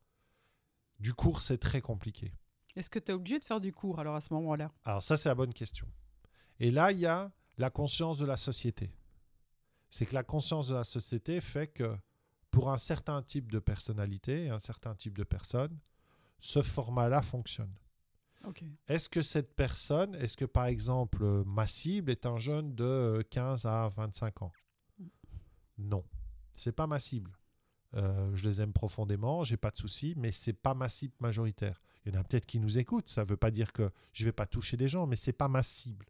Speaker 1: du cours, c'est très compliqué.
Speaker 2: Est-ce que tu es obligé de faire du cours alors à ce moment-là?
Speaker 1: Alors ça, c'est la bonne question. Et là, il y a la conscience de la société. C'est que la conscience de la société fait que pour un certain type de personnalité, un certain type de personne, ce format-là fonctionne.
Speaker 2: Ok.
Speaker 1: Est-ce que cette personne, est-ce que par exemple ma cible est un jeune de euh, 15 à 25 ans? Non, c'est pas ma cible. Euh, je les aime profondément, j'ai pas de souci, mais c'est pas ma cible majoritaire. Il y en a peut-être qui nous écoutent, ça veut pas dire que je vais pas toucher des gens, mais c'est pas ma cible.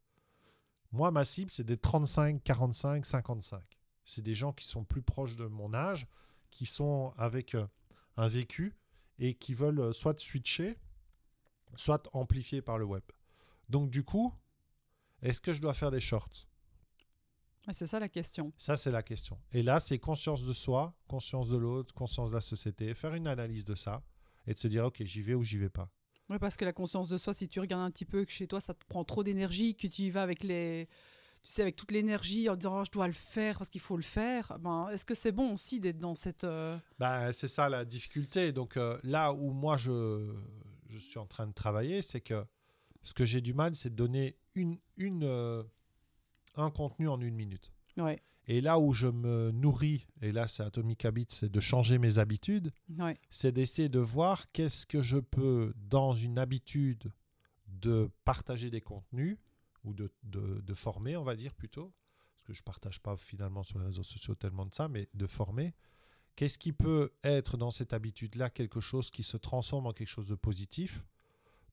Speaker 1: Moi, ma cible, c'est des 35, 45, 55. C'est des gens qui sont plus proches de mon âge, qui sont avec euh, un vécu et qui veulent euh, soit switcher, soit amplifier par le web. Donc du coup, est-ce que je dois faire des shorts?
Speaker 2: C'est ça la question.
Speaker 1: Ça, c'est la question. Et là, c'est conscience de soi, conscience de l'autre, conscience de la société, faire une analyse de ça et de se dire, ok, j'y vais ou j'y vais pas.
Speaker 2: Oui, parce que la conscience de soi, si tu regardes un petit peu que chez toi, ça te prend trop d'énergie, que tu y vas avec les. Tu sais, avec toute l'énergie en disant oh, je dois le faire parce qu'il faut le faire, ben, est-ce que c'est bon aussi d'être dans cette. euh,
Speaker 1: Ben, c'est ça la difficulté. Donc euh, là où moi je, je suis en train de travailler, c'est que ce que j'ai du mal, c'est de donner une, une, euh, un contenu en une minute.
Speaker 2: Ouais,
Speaker 1: Et là où je me nourris, et là c'est Atomic Habits, c'est de changer mes habitudes,
Speaker 2: ouais,
Speaker 1: c'est d'essayer de voir qu'est-ce que je peux, dans une habitude de partager des contenus, ou de, de, de former, on va dire plutôt, parce que je ne partage pas finalement sur les réseaux sociaux tellement de ça, mais de former, qu'est-ce qui peut être dans cette habitude-là quelque chose qui se transforme en quelque chose de positif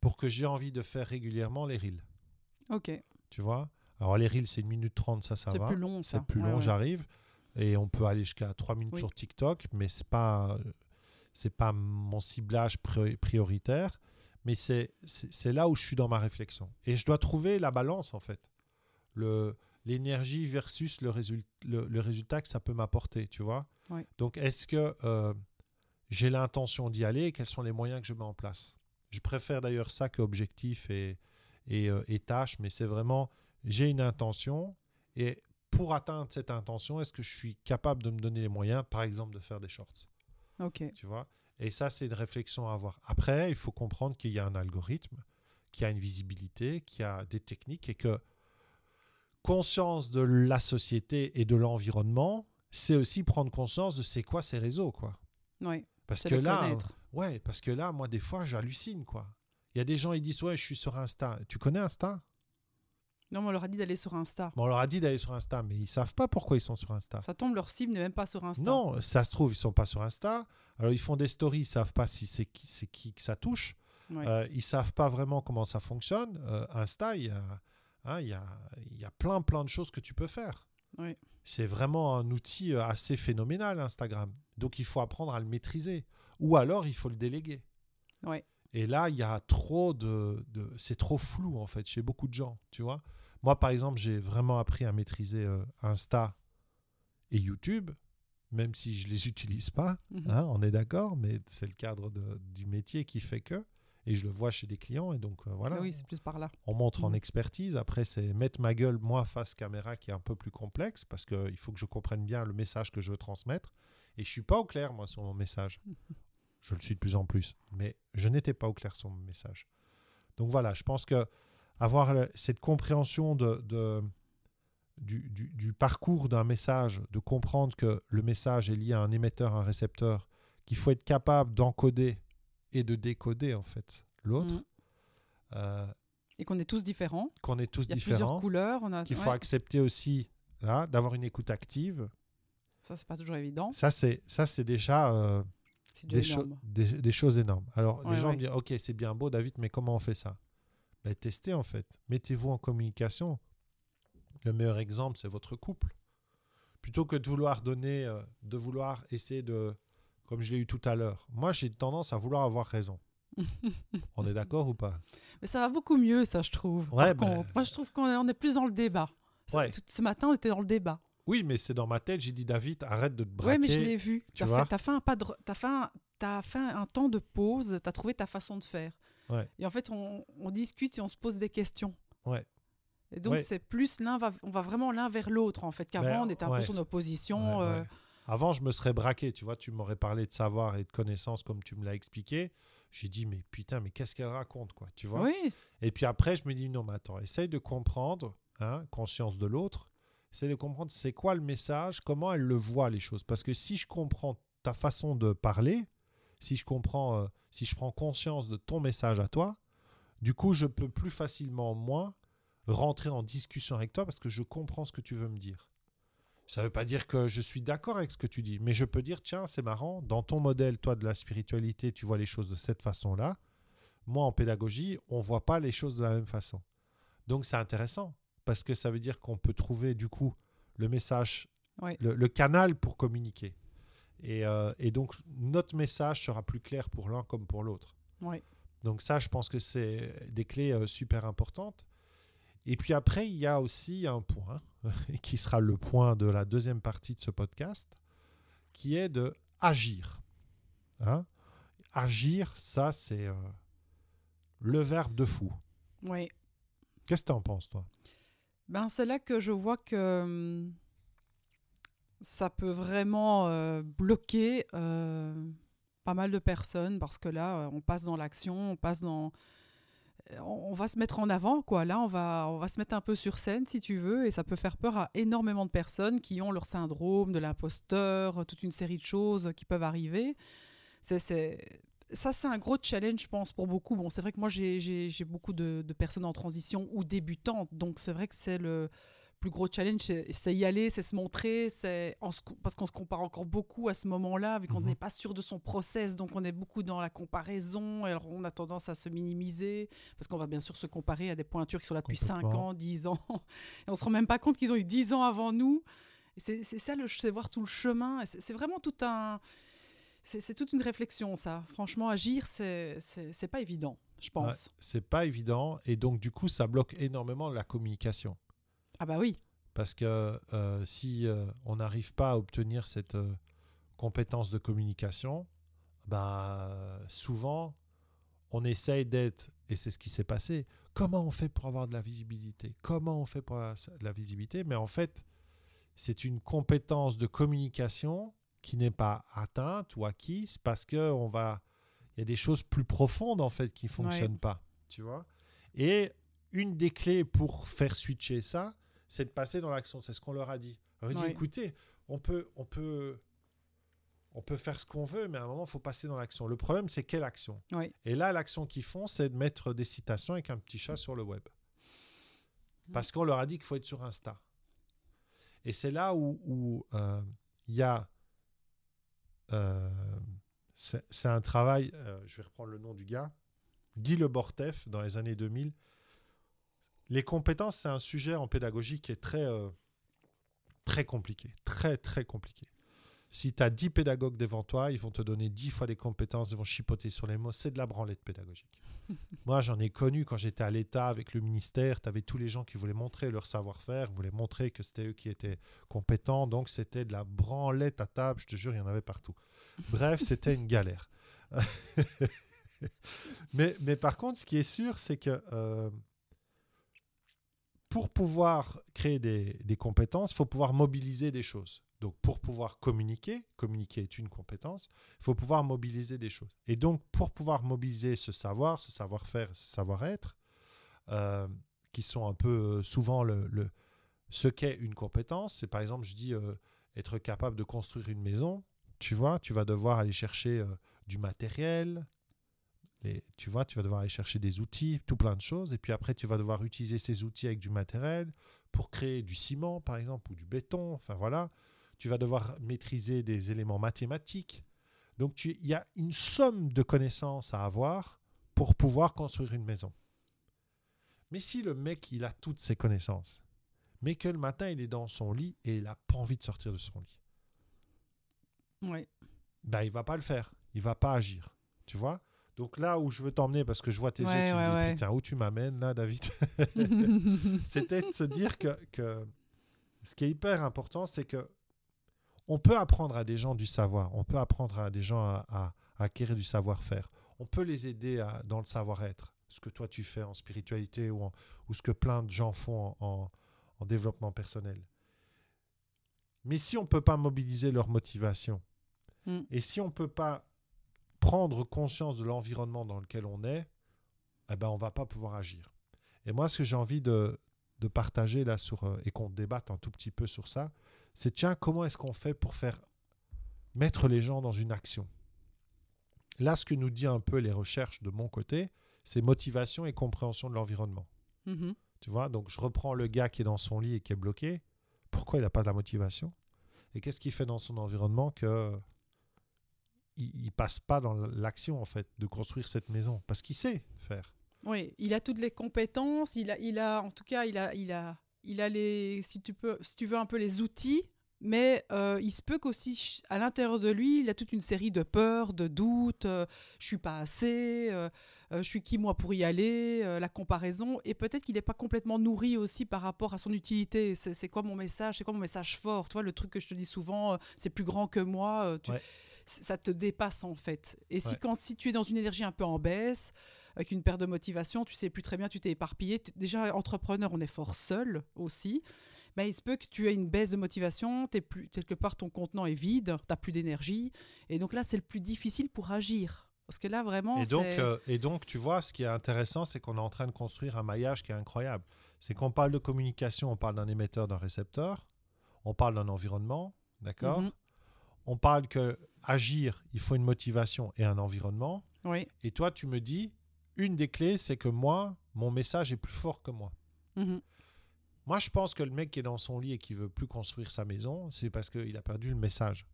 Speaker 1: pour que j'ai envie de faire régulièrement les reels
Speaker 2: ok.
Speaker 1: tu vois? Alors les reels, c'est une minute 30, ça, ça
Speaker 2: C'est
Speaker 1: va.
Speaker 2: plus long, ça.
Speaker 1: C'est plus
Speaker 2: Ouais,
Speaker 1: long,
Speaker 2: ouais.
Speaker 1: j'arrive. Et on peut aller jusqu'à 3 minutes
Speaker 2: Oui.
Speaker 1: sur TikTok, mais c'est pas c'est pas mon ciblage pri- prioritaire, mais c'est c'est c'est là où je suis dans ma réflexion. Et je dois trouver la balance en fait. Le l'énergie versus le, le, le résultat que ça peut m'apporter, tu vois.
Speaker 2: Oui.
Speaker 1: Donc est-ce que euh, j'ai l'intention d'y aller et quels sont les moyens que je mets en place? Je préfère d'ailleurs ça que objectif et, et, euh, et tâche, mais c'est vraiment j'ai une intention et pour atteindre cette intention, est-ce que je suis capable de me donner les moyens, par exemple, de faire des shorts?
Speaker 2: Ok.
Speaker 1: tu vois? Et ça, c'est une réflexion à avoir. Après, il faut comprendre qu'il y a un algorithme, qu'il y a une visibilité, qu'il y a des techniques et que conscience de la société et de l'environnement, c'est aussi prendre conscience de c'est quoi ces réseaux, quoi.
Speaker 2: Oui.
Speaker 1: Parce que là,
Speaker 2: connaître.
Speaker 1: ouais, parce que là, moi, des fois, j'hallucine, quoi. Il y a des gens, ils disent, ouais, je suis sur Insta. Tu connais Insta?
Speaker 2: Non, mais on leur a dit d'aller sur Insta.
Speaker 1: Bon, on leur a dit d'aller sur Insta, mais ils savent pas pourquoi ils sont sur Insta.
Speaker 2: Ça tombe, leur cible n'est même pas sur Insta.
Speaker 1: Non, ça se trouve, ils sont pas sur Insta. Alors, ils font des stories, ils savent pas si c'est qui, c'est qui que ça touche.
Speaker 2: Ouais.
Speaker 1: Euh, ils savent pas vraiment comment ça fonctionne. Euh, Insta, il y a, hein, il y, a, il y a plein, plein de choses que tu peux faire. C'est vraiment un outil euh, assez phénoménal, Instagram. Donc, il faut apprendre à le maîtriser. Ou alors, il faut le déléguer.
Speaker 2: Ouais.
Speaker 1: Et là, il y a trop de... de- c'est trop flou, en fait, chez beaucoup de gens, tu vois. Moi, par exemple, j'ai vraiment appris à maîtriser euh, Insta et YouTube, même si je les utilise pas.
Speaker 2: Mhm.
Speaker 1: Hein, on est d'accord, mais c'est le cadre de- du métier qui fait que. Et je le vois chez des clients, et donc euh, voilà.
Speaker 2: Oui, c'est plus par là.
Speaker 1: on montre en
Speaker 2: Mhm.
Speaker 1: expertise. Après, c'est mettre ma gueule, moi, face caméra, qui est un peu plus complexe, parce qu'il faut que je comprenne bien le message que je veux transmettre. Et je suis pas au clair, moi, sur mon message. Je le suis de plus en plus. Mais je n'étais pas au clair sur mon message. Donc voilà, je pense que avoir cette compréhension de, de- du, du- du parcours d'un message, de comprendre que le message est lié à un émetteur, un récepteur, qu'il faut être capable d'encoder et de décoder, en fait, l'autre.
Speaker 2: Mhm.
Speaker 1: Euh,
Speaker 2: Et qu'on est tous différents.
Speaker 1: qu'on est tous
Speaker 2: Il y a plusieurs couleurs. On a...
Speaker 1: qu'il
Speaker 2: ouais,
Speaker 1: faut accepter aussi là, d'avoir une écoute active.
Speaker 2: Ça, c'est pas toujours évident.
Speaker 1: Ça, c'est ça, c'est déjà euh, des,
Speaker 2: déjà
Speaker 1: cho-
Speaker 2: énorme.
Speaker 1: des, des choses énormes. Alors,
Speaker 2: Ouais,
Speaker 1: les gens
Speaker 2: ouais.
Speaker 1: me disent, ok, c'est bien beau, David, mais comment on fait ça? Ben, Testez en fait. Mettez-vous en communication. Le meilleur exemple, c'est votre couple. Plutôt que de vouloir donner, euh, de vouloir essayer de, comme je l'ai eu tout à l'heure. Moi, j'ai tendance à vouloir avoir raison. on est d'accord ou pas?
Speaker 2: Mais ça va beaucoup mieux, ça, je trouve.
Speaker 1: Ouais,
Speaker 2: Par
Speaker 1: ben-
Speaker 2: contre, moi, je trouve qu'on est, plus dans le débat.
Speaker 1: Ouais.
Speaker 2: tout- ce matin, on était dans le débat.
Speaker 1: Oui, mais c'est dans ma tête. J'ai dit, David, arrête de te braquer.
Speaker 2: Oui, mais je l'ai vu.
Speaker 1: tu
Speaker 2: as
Speaker 1: vois?
Speaker 2: fait, t'as fait, un pas de t'as fait, un- t'as fait un temps de pause, tu as trouvé ta façon de faire.
Speaker 1: Ouais.
Speaker 2: Et en fait, on, on discute et on se pose des questions.
Speaker 1: Ouais.
Speaker 2: Et donc,
Speaker 1: Ouais.
Speaker 2: c'est plus l'un va, on va vraiment l'un vers l'autre, en fait, qu'avant,
Speaker 1: Ben,
Speaker 2: on était un peu sur nos positions.
Speaker 1: Ouais,
Speaker 2: euh.
Speaker 1: Avant, je me serais braqué, tu vois, tu m'aurais parlé de savoir et de connaissances comme tu me l'as expliqué. J'ai dit, mais putain, mais qu'est-ce qu'elle raconte, quoi, tu vois?
Speaker 2: Oui,
Speaker 1: Et puis après, je me dis, non, mais attends, essaye de comprendre, hein, conscience de l'autre, essaye de comprendre c'est quoi le message, comment elle le voit, les choses. Parce que si je comprends ta façon de parler, si je comprends, euh, si je prends conscience de ton message à toi, du coup, je peux plus facilement, moi, rentrer en discussion avec toi parce que je comprends ce que tu veux me dire. Ça ne veut pas dire que je suis d'accord avec ce que tu dis, mais je peux dire, tiens, c'est marrant, dans ton modèle, toi, de la spiritualité, tu vois les choses de cette façon-là. Moi, en pédagogie, on ne voit pas les choses de la même façon. Donc, c'est intéressant, parce que ça veut dire qu'on peut trouver, du coup, le message, le canal pour communiquer. Et, euh, et donc, notre message sera plus clair pour l'un comme pour l'autre.
Speaker 2: oui.
Speaker 1: Donc ça, je pense que c'est des clés euh, super importantes. Et puis après, il y a aussi un point, qui sera le point de la deuxième partie de ce podcast, qui est de agir. Hein agir, ça, c'est euh, le verbe de fou.
Speaker 2: oui.
Speaker 1: Qu'est-ce que tu en penses, toi?
Speaker 2: Ben, c'est là que je vois que hum, ça peut vraiment euh, bloquer euh, pas mal de personnes parce que là, euh, on passe dans l'action, on passe dans. On va se mettre en avant, quoi. Là, on va, on va se mettre un peu sur scène, si tu veux, et ça peut faire peur à énormément de personnes qui ont leur syndrome de l'imposteur, toute une série de choses qui peuvent arriver. Ça, c'est un gros challenge, je pense, pour beaucoup. Bon, c'est vrai que moi, j'ai, beaucoup de personnes en transition ou débutantes, donc c'est vrai que c'est le, plus gros challenge, c'est y aller, c'est se montrer, c'est parce qu'on se compare encore beaucoup à ce moment-là, vu qu'on
Speaker 1: Mhm.
Speaker 2: n'est pas sûr de son process, donc on est beaucoup dans la comparaison, et alors on a tendance à se minimiser, parce qu'on va bien sûr se comparer à des pointures qui sont là depuis 5
Speaker 1: Complètement.
Speaker 2: ans, 10 ans, et on se rend même pas compte qu'ils ont eu 10 ans avant nous. C'est ça, le- c'est voir tout le chemin, c'est vraiment tout un... C'est toute une réflexion, ça. Franchement, agir, c'est pas évident, je pense.
Speaker 1: C'est pas évident et donc du coup ça bloque énormément la communication.
Speaker 2: Ah bah oui,
Speaker 1: Parce que euh, si euh, on n'arrive pas à obtenir cette euh, compétence de communication, bah, souvent on essaye d'être, et c'est ce qui s'est passé, comment on fait pour avoir de la visibilité? Comment on fait pour avoir de la visibilité? Mais en fait, c'est une compétence de communication qui n'est pas atteinte ou acquise parce que on va, il y a des choses plus profondes en fait qui ne fonctionnent pas, tu vois? Et une des clés pour faire switcher ça, c'est de passer dans l'action. C'est ce qu'on leur a dit. On leur a dit,
Speaker 2: Ouais.
Speaker 1: écoutez, on peut, on peut, on peut faire ce qu'on veut, mais à un moment, il faut passer dans l'action. Le problème, c'est quelle action?
Speaker 2: Oui.
Speaker 1: Et là, l'action qu'ils font, c'est de mettre des citations avec un petit chat sur le web. Parce qu'on leur a dit qu'il faut être sur Insta. Et c'est là où euh, il y a... euh, c'est c'est un travail, euh, je vais reprendre le nom du gars, Guy Le Bortef, dans les années 2000. Les compétences, c'est un sujet en pédagogie qui est très, euh, très compliqué. Très, très compliqué. Si tu as 10 pédagogues devant toi, ils vont te donner 10 fois des compétences, ils vont chipoter sur les mots. C'est de la branlette pédagogique. Moi, j'en ai connu quand j'étais à l'État avec le ministère. Tu avais tous les gens qui voulaient montrer leur savoir-faire, voulaient montrer que c'était eux qui étaient compétents. Donc, c'était de la branlette à table. Je te jure, il y en avait partout. Bref, c'était une galère. mais, mais par contre, ce qui est sûr, c'est que euh, pour pouvoir créer des, compétences, il faut pouvoir mobiliser des choses. Donc, pour pouvoir communiquer, communiquer est une compétence, il faut pouvoir mobiliser des choses. Et donc, pour pouvoir mobiliser ce savoir, ce savoir-faire, ce savoir-être, euh, qui sont un peu euh, souvent le, ce qu'est une compétence, c'est par exemple, je dis, euh, être capable de construire une maison, tu vois, tu vas devoir aller chercher du matériel, les- tu vois, tu vas devoir aller chercher des outils, tout plein de choses, et puis après, tu vas devoir utiliser ces outils avec du matériel pour créer du ciment, par exemple, ou du béton, enfin voilà. Tu vas devoir maîtriser des éléments mathématiques. Donc, tu- il y a une somme de connaissances à avoir pour pouvoir construire une maison. Mais si le mec, il a toutes ces connaissances, mais que le matin, il est dans son lit et il n'a pas envie de sortir de son lit,
Speaker 2: Ouais.
Speaker 1: ben, il va pas le faire. Il va pas agir. Tu vois? Donc là où je veux t'emmener, parce que je vois tes
Speaker 2: Ouais,
Speaker 1: yeux, tu
Speaker 2: ouais,
Speaker 1: me dis,
Speaker 2: ouais.
Speaker 1: putain, où tu m'amènes là, David C'était de se dire que, que ce qui est hyper important, c'est que on peut apprendre à des gens du savoir, on peut apprendre à des gens à, à- à acquérir du savoir-faire, on peut les aider à- dans le savoir-être, ce que toi tu fais en spiritualité ou, en- ou ce que plein de gens font en, en- en développement personnel. Mais si on ne peut pas mobiliser leur motivation,
Speaker 2: Mm.
Speaker 1: et si on ne peut pas prendre conscience de l'environnement dans lequel on est, eh ben on va pas pouvoir agir. Et moi, ce que j'ai envie de, de partager là sur, euh, et qu'on débatte un tout petit peu sur ça, c'est tiens, comment est-ce qu'on fait pour faire mettre les gens dans une action? Là, ce que nous dit un peu les recherches de mon côté, c'est motivation et compréhension de l'environnement.
Speaker 2: Mhm.
Speaker 1: Tu vois, donc je reprends le gars qui est dans son lit et qui est bloqué. Pourquoi il n'a pas de la motivation? Et qu'est-ce qu'il fait dans son environnement? Que il, il passe pas dans l'action en fait de construire cette maison parce qu'il sait faire.
Speaker 2: Oui, il a toutes les compétences, il a, il a, en tout cas, il a, il a, il a les, si tu peux, si tu veux un peu les outils, mais euh, il se peut qu'aussi à l'intérieur de lui, il a toute une série de peurs, de doutes. euh, je suis pas assez, euh, euh, je suis qui moi pour y aller, la comparaison, et peut-être qu'il n'est pas complètement nourri aussi par rapport à son utilité. C'est quoi mon message C'est quoi mon message fort? Tu vois le truc que je te dis souvent, c'est plus grand que moi. tu-
Speaker 1: Ouais.
Speaker 2: Ça te dépasse en fait. Et si quand si tu es dans une énergie un peu en baisse, avec une perte de motivation, tu sais plus très bien, tu t'es éparpillé. Déjà, entrepreneur, on est fort seul aussi. Ben, il se peut que tu aies une baisse de motivation, t'es plus, quelque part ton contenant est vide, tu n'as plus d'énergie. Et donc là, c'est le plus difficile pour agir. Parce que là, vraiment,
Speaker 1: Et donc, euh, et donc, tu vois, ce qui est intéressant, c'est qu'on est en train de construire un maillage qui est incroyable. C'est qu'on parle de communication, on parle d'un émetteur, d'un récepteur, on parle d'un environnement, d'accord?
Speaker 2: Mhm.
Speaker 1: On parle que agir, il faut une motivation et un environnement.
Speaker 2: Oui.
Speaker 1: Et toi, tu me dis, une des clés, c'est que moi, mon message est plus fort que moi.
Speaker 2: Mhm.
Speaker 1: Moi, je pense que le mec qui est dans son lit et qui veut plus construire sa maison, c'est parce qu'il a perdu le message.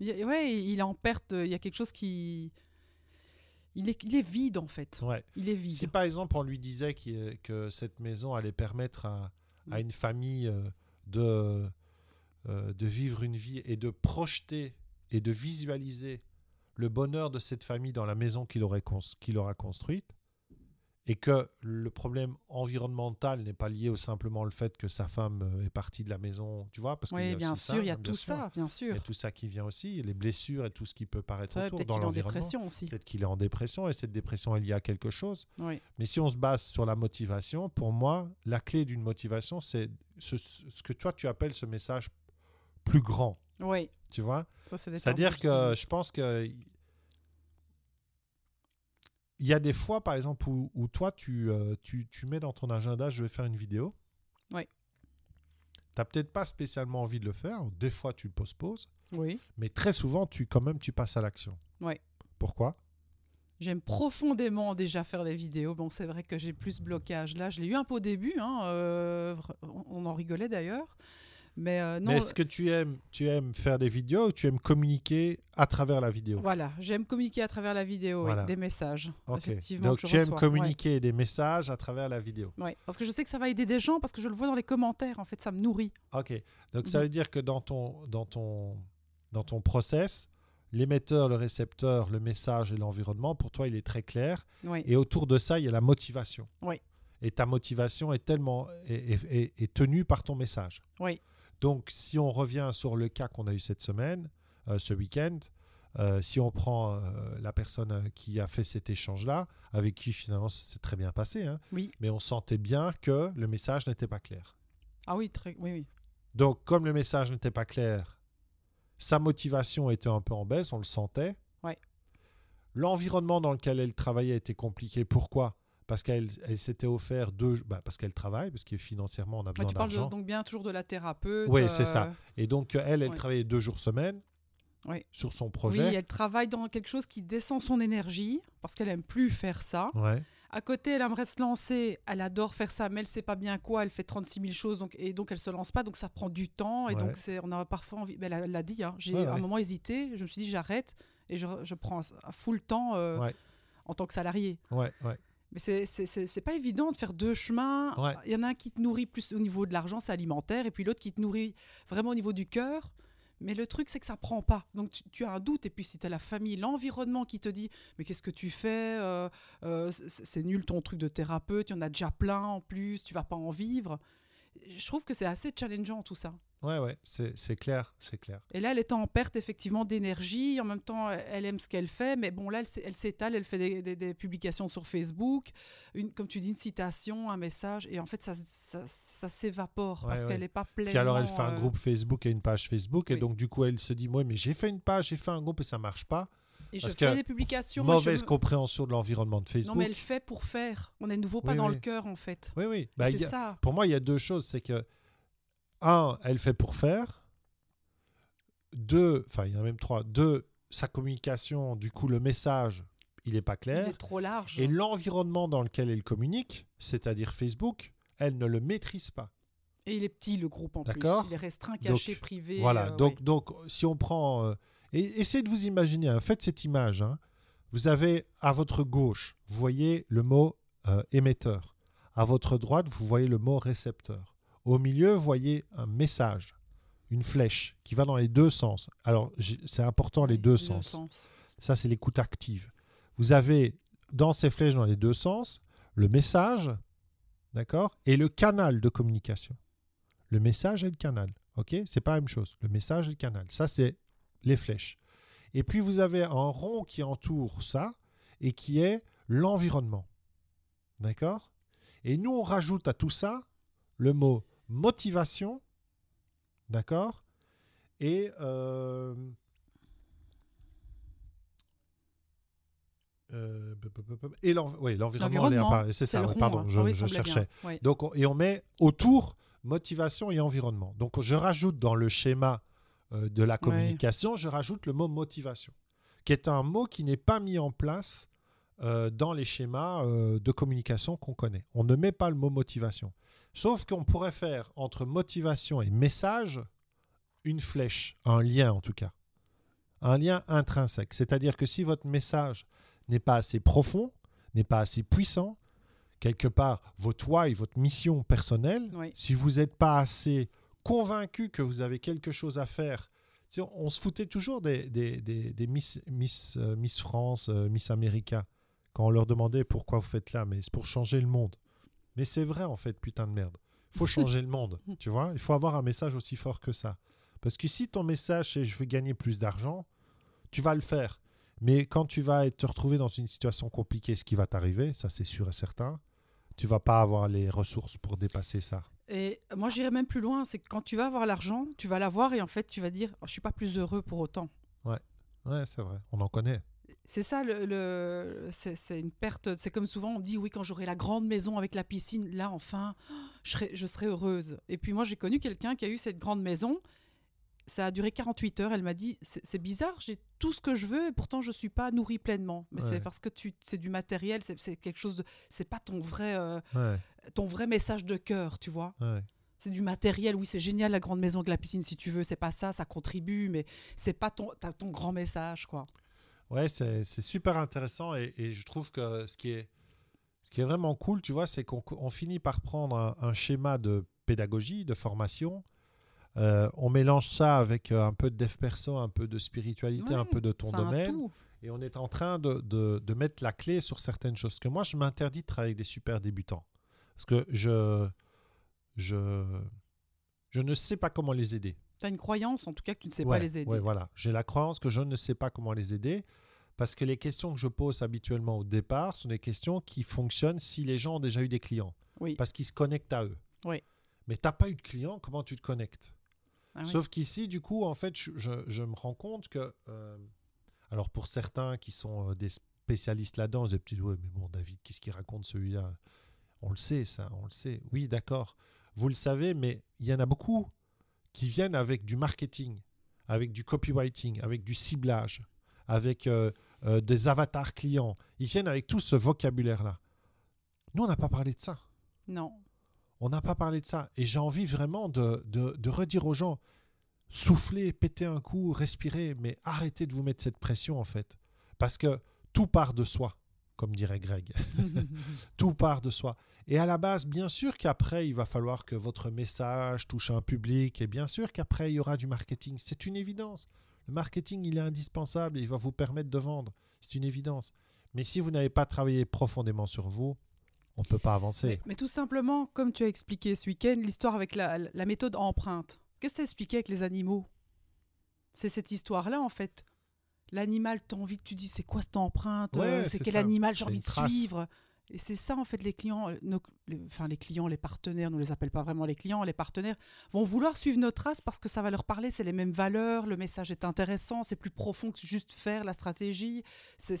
Speaker 2: Ouais, il est en perte. Il y a quelque chose qui. Il est, il est vide en fait.
Speaker 1: Ouais.
Speaker 2: Il est vide.
Speaker 1: Si par exemple on lui disait que cette maison allait permettre à, à une famille euh, de, euh, de vivre une vie et de projeter et de visualiser le bonheur de cette famille dans la maison qu'il qu'il aura construite, et que le problème environnemental n'est pas lié au simplement le fait que sa femme euh, est partie de la maison, tu vois, parce qu'il y
Speaker 2: Oui,
Speaker 1: a
Speaker 2: bien sûr,
Speaker 1: ça,
Speaker 2: il y a tout
Speaker 1: sûr.
Speaker 2: ça, bien
Speaker 1: Il
Speaker 2: sûr.
Speaker 1: y a tout ça qui vient aussi, les blessures et tout ce qui peut paraître
Speaker 2: Ça,
Speaker 1: autour
Speaker 2: Peut-être
Speaker 1: dans
Speaker 2: qu'il est en
Speaker 1: l'environnement.
Speaker 2: dépression aussi.
Speaker 1: Peut-être qu'il est en dépression et cette dépression est liée à quelque chose.
Speaker 2: Oui.
Speaker 1: Mais si on se base sur la motivation, pour moi, la clé d'une motivation, c'est ce, ce que toi tu appelles ce message plus grand.
Speaker 2: Oui,
Speaker 1: Tu vois? C'est-à-dire que je pense que il y a des fois, par exemple, où, où toi tu, euh, tu, tu mets dans ton agenda, je vais faire une vidéo.
Speaker 2: Oui.
Speaker 1: Tu n'as peut-être pas spécialement envie de le faire. Des fois, tu le postposes.
Speaker 2: Oui,
Speaker 1: Mais très souvent, tu quand même, tu passes à l'action.
Speaker 2: Oui.
Speaker 1: Pourquoi?
Speaker 2: J'aime profondément déjà faire des vidéos. Bon, c'est vrai que j'ai plus blocage là. Je l'ai eu un peu au début. hein, euh, on en rigolait d'ailleurs. Mais euh, non,
Speaker 1: Mais est-ce que tu aimes, tu aimes faire des vidéos ou tu aimes communiquer à travers la vidéo?
Speaker 2: Voilà, j'aime communiquer à travers la vidéo, oui,
Speaker 1: Voilà.
Speaker 2: des messages.
Speaker 1: Ok.
Speaker 2: Effectivement,
Speaker 1: Donc tu aimes
Speaker 2: ouais.
Speaker 1: communiquer des messages à travers la vidéo?
Speaker 2: Ouais, parce que je sais que ça va aider des gens, parce que je le vois dans les commentaires, en fait, ça me nourrit.
Speaker 1: Ok. Donc ça
Speaker 2: Mhm.
Speaker 1: veut dire que dans ton, dans ton, dans ton process, l'émetteur, le récepteur, le message et l'environnement, pour toi, il est très clair.
Speaker 2: Oui,
Speaker 1: Et autour de ça, il y a la motivation.
Speaker 2: Oui.
Speaker 1: Et ta motivation est tellement est, est- est- est tenue par ton message.
Speaker 2: oui,
Speaker 1: Donc, si on revient sur le cas qu'on a eu cette semaine, euh, ce week-end, euh, si on prend euh, la personne qui a fait cet échange-là, avec qui finalement ça s'est très bien passé, hein,
Speaker 2: oui.
Speaker 1: mais on sentait bien que le message n'était pas clair.
Speaker 2: Ah oui, très, oui, oui.
Speaker 1: Donc, comme le message n'était pas clair, sa motivation était un peu en baisse, on le sentait.
Speaker 2: Ouais.
Speaker 1: L'environnement dans lequel elle travaillait était compliqué. Pourquoi? Parce qu'elle elle s'était offert deux... bah, parce qu'elle travaille, parce que financièrement, on a
Speaker 2: Ouais,
Speaker 1: besoin
Speaker 2: tu parles de- donc bien toujours de la thérapeute.
Speaker 1: Oui, c'est ça.
Speaker 2: euh,
Speaker 1: Et donc, euh, elle, elle
Speaker 2: Ouais.
Speaker 1: travaillait deux jours semaine
Speaker 2: Ouais.
Speaker 1: sur son
Speaker 2: Oui,
Speaker 1: projet.
Speaker 2: elle travaille dans quelque chose qui descend son énergie, parce qu'elle aime plus faire ça.
Speaker 1: Ouais.
Speaker 2: À côté, elle aimerait se lancer, elle adore faire ça, mais elle sait pas bien quoi, elle fait 36 000 choses, donc, et donc elle se lance pas, donc ça prend du temps, et
Speaker 1: Ouais.
Speaker 2: donc c'est, on a parfois envie, ben, elle l'a dit, hein, j'ai
Speaker 1: Ouais,
Speaker 2: un
Speaker 1: ouais.
Speaker 2: moment hésité, je me suis dit j'arrête, et je, je prends à full temps euh,
Speaker 1: Ouais.
Speaker 2: en tant que salarié.
Speaker 1: Ouais, ouais.
Speaker 2: Mais c'est, pas évident de faire deux chemins.
Speaker 1: Ouais.
Speaker 2: Il y en a un qui te nourrit plus au niveau de l'argent, c'est alimentaire, et puis l'autre qui te nourrit vraiment au niveau du cœur. Mais le truc, c'est que ça prend pas. Donc tu, tu as un doute, et puis si tu as la famille, l'environnement qui te dit Mais qu'est-ce que tu fais Euh, euh, c'est, c'est nul ton truc de thérapeute, il y en a déjà plein en plus, tu vas pas en vivre. Je trouve que c'est assez challengeant tout ça.
Speaker 1: Ouais, ouais, c'est clair, c'est clair.
Speaker 2: Et là, elle est en perte effectivement d'énergie. En même temps, elle aime ce qu'elle fait. Mais bon, là, elle s'é- elle s'étale, elle fait des, des- des publications sur Facebook. Une, comme tu dis, une citation, un message. Et en fait, ça, ça, ça s'évapore
Speaker 1: Ouais,
Speaker 2: parce
Speaker 1: ouais.
Speaker 2: qu'elle n'est pas pleinement...
Speaker 1: Puis alors, elle fait un
Speaker 2: euh,
Speaker 1: groupe Facebook et une page Facebook. Et donc, du coup, elle se dit, moi, mais j'ai fait une page, j'ai fait un groupe et ça marche pas.
Speaker 2: Et je fais des publications. je
Speaker 1: Mauvaise compréhension de l'environnement de
Speaker 2: Non,
Speaker 1: Facebook.
Speaker 2: mais elle fait pour faire. On est de nouveau pas
Speaker 1: Oui,
Speaker 2: dans
Speaker 1: oui.
Speaker 2: le cœur, en fait.
Speaker 1: Oui, oui. Bah, il
Speaker 2: c'est
Speaker 1: a-
Speaker 2: ça.
Speaker 1: Pour moi, il y a deux choses. C'est que, un, elle fait pour faire. Deux, enfin, il y en a même trois. Deux, sa communication, du coup, le message, il n'est pas
Speaker 2: Il
Speaker 1: clair.
Speaker 2: est trop large.
Speaker 1: Et l'environnement dans lequel elle communique, c'est-à-dire Facebook, elle ne le maîtrise pas.
Speaker 2: Et il est petit, le groupe, en plus.
Speaker 1: D'accord.
Speaker 2: Il est restreint, caché, privé.
Speaker 1: Voilà,
Speaker 2: euh,
Speaker 1: donc, donc si on prend... euh, et, essayez de vous imaginer, hein, faites cette image. hein. Vous avez à votre gauche, vous voyez le mot euh, émetteur. À votre droite, vous voyez le mot récepteur. Au milieu, vous voyez un message, une flèche qui va dans les deux sens. Alors, c'est important les deux sens. Ça, c'est l'écoute active. Vous avez dans ces flèches dans les deux sens le message, d'accord, et le canal de communication. Le message et le canal, ok C'est pas la même chose. Le message et le canal. Ça, c'est les flèches. Et puis, vous avez un rond qui entoure ça et qui est l'environnement. D'accord? Et nous, on rajoute à tout ça le mot motivation, d'accord? Et euh, euh, et l'env- oui, l'environnement, apparu- c'est ça,
Speaker 2: rond,
Speaker 1: pardon,
Speaker 2: hein.
Speaker 1: je,
Speaker 2: oui,
Speaker 1: je
Speaker 2: semblait bien.
Speaker 1: cherchais.
Speaker 2: Oui.
Speaker 1: Donc, on- et on met autour motivation et environnement. Donc, je rajoute dans le schéma euh, de la communication, je rajoute le mot motivation, qui est un mot qui n'est pas mis en place euh, dans les schémas euh, de communication qu'on connaît. On ne met pas le mot motivation. Sauf qu'on pourrait faire entre motivation et message une flèche, un lien en tout cas. Un lien intrinsèque. C'est-à-dire que si votre message n'est pas assez profond, n'est pas assez puissant, quelque part, votre why, votre mission personnelle,
Speaker 2: Oui.
Speaker 1: si vous n'êtes pas assez convaincu que vous avez quelque chose à faire, tu sais, on, on se foutait toujours des, des, des- des Miss, Miss, euh, Miss France, euh, Miss America, quand on leur demandait pourquoi vous faites là, mais c'est pour changer le monde. Mais c'est vrai en fait, putain de merde. Il faut changer le monde, tu vois. Il faut avoir un message aussi fort que ça. Parce que si ton message c'est je veux gagner plus d'argent, tu vas le faire. Mais quand tu vas te retrouver dans une situation compliquée, ce qui va t'arriver, ça c'est sûr et certain, tu vas pas avoir les ressources pour dépasser ça.
Speaker 2: Et moi, j'irais même plus loin. C'est que quand tu vas avoir l'argent, tu vas l'avoir et en fait, tu vas dire oh, Je suis pas plus heureux pour autant.
Speaker 1: Ouais, c'est vrai. On en connaît.
Speaker 2: C'est ça, le, le- c'est une perte. C'est comme souvent, on dit Oui, quand j'aurai la grande maison avec la piscine, là, enfin, je serai, je serai heureuse. Et puis moi, j'ai connu quelqu'un qui a eu cette grande maison. Ça a duré 48 heures. Elle m'a dit C'est bizarre, j'ai tout ce que je veux et pourtant, je suis pas nourrie pleinement. Mais
Speaker 1: Ouais.
Speaker 2: c'est parce que tu c'est du matériel, c'est c'est quelque chose de. C'est pas ton vrai, euh,
Speaker 1: Ouais,
Speaker 2: ton vrai message de cœur, tu vois.
Speaker 1: ouais.
Speaker 2: C'est du matériel, oui, c'est génial la grande maison avec la piscine si tu veux, c'est pas ça, ça contribue, mais c'est pas ton, ton grand message, quoi.
Speaker 1: Ouais, c'est super intéressant et, et je trouve que ce qui est, ce qui est vraiment cool, tu vois, c'est qu'on on finit par prendre un, un schéma de pédagogie, de formation. Euh, on mélange ça avec euh, un peu de dev perso, un peu de spiritualité, un peu de ton domaine. Et on est en train de, de- de mettre la clé sur certaines choses. Que moi, je m'interdis de travailler avec des super débutants. Parce que je, je, je ne sais pas comment les aider.
Speaker 2: T'as une croyance, en tout cas, que tu ne sais
Speaker 1: Ouais,
Speaker 2: pas les aider.
Speaker 1: ouais, voilà. J'ai la croyance que je ne sais pas comment les aider parce que les questions que je pose habituellement au départ sont des questions qui fonctionnent si les gens ont déjà eu des clients,
Speaker 2: Oui.
Speaker 1: parce qu'ils se connectent à eux.
Speaker 2: Oui.
Speaker 1: Mais tu n'as pas eu de clients, comment tu te connectes?
Speaker 2: Ah oui.
Speaker 1: Sauf qu'ici, du coup, en fait, je, je- je me rends compte que, euh, alors pour certains qui sont euh, des spécialistes là-dedans, ils disent peut-être, ouais, mais bon, David, qu'est-ce qu'il raconte celui-là? On le sait, ça, on le sait. Oui, d'accord. Vous le savez, mais il y en a beaucoup qui viennent avec du marketing, avec du copywriting, avec du ciblage, avec euh, euh, des avatars clients. Ils viennent avec tout ce vocabulaire-là. Nous, on n'a pas parlé de ça.
Speaker 2: Non.
Speaker 1: On n'a pas parlé de ça. Et j'ai envie vraiment de, de- de redire aux gens, soufflez, pétez un coup, respirez, mais arrêtez de vous mettre cette pression en fait. Parce que tout part de soi, comme dirait Greg. tout part de soi. Et à la base, bien sûr qu'après, il va falloir que votre message touche un public. Et bien sûr qu'après, il y aura du marketing. C'est une évidence. Le marketing, il est indispensable et il va vous permettre de vendre. C'est une évidence. Mais si vous n'avez pas travaillé profondément sur vous, on ne peut pas avancer.
Speaker 2: mais, mais tout simplement, comme tu as expliqué ce week-end, l'histoire avec la, la méthode empreinte. Qu'est-ce que tu as expliqué avec les animaux? C'est cette histoire-là, en fait. L'animal, tu as envie tu dis, c'est quoi cette empreinte
Speaker 1: Ouais,
Speaker 2: Euh,
Speaker 1: c'est
Speaker 2: C'est quel
Speaker 1: ça.
Speaker 2: animal j'ai envie de
Speaker 1: trace.
Speaker 2: suivre? Et c'est ça, en fait, les clients, euh, nos- les- enfin les clients, les partenaires, nous les appelle pas vraiment les clients, les partenaires, vont vouloir suivre notre trace parce que ça va leur parler, c'est les mêmes valeurs, le message est intéressant, c'est plus profond que juste faire la stratégie, c'est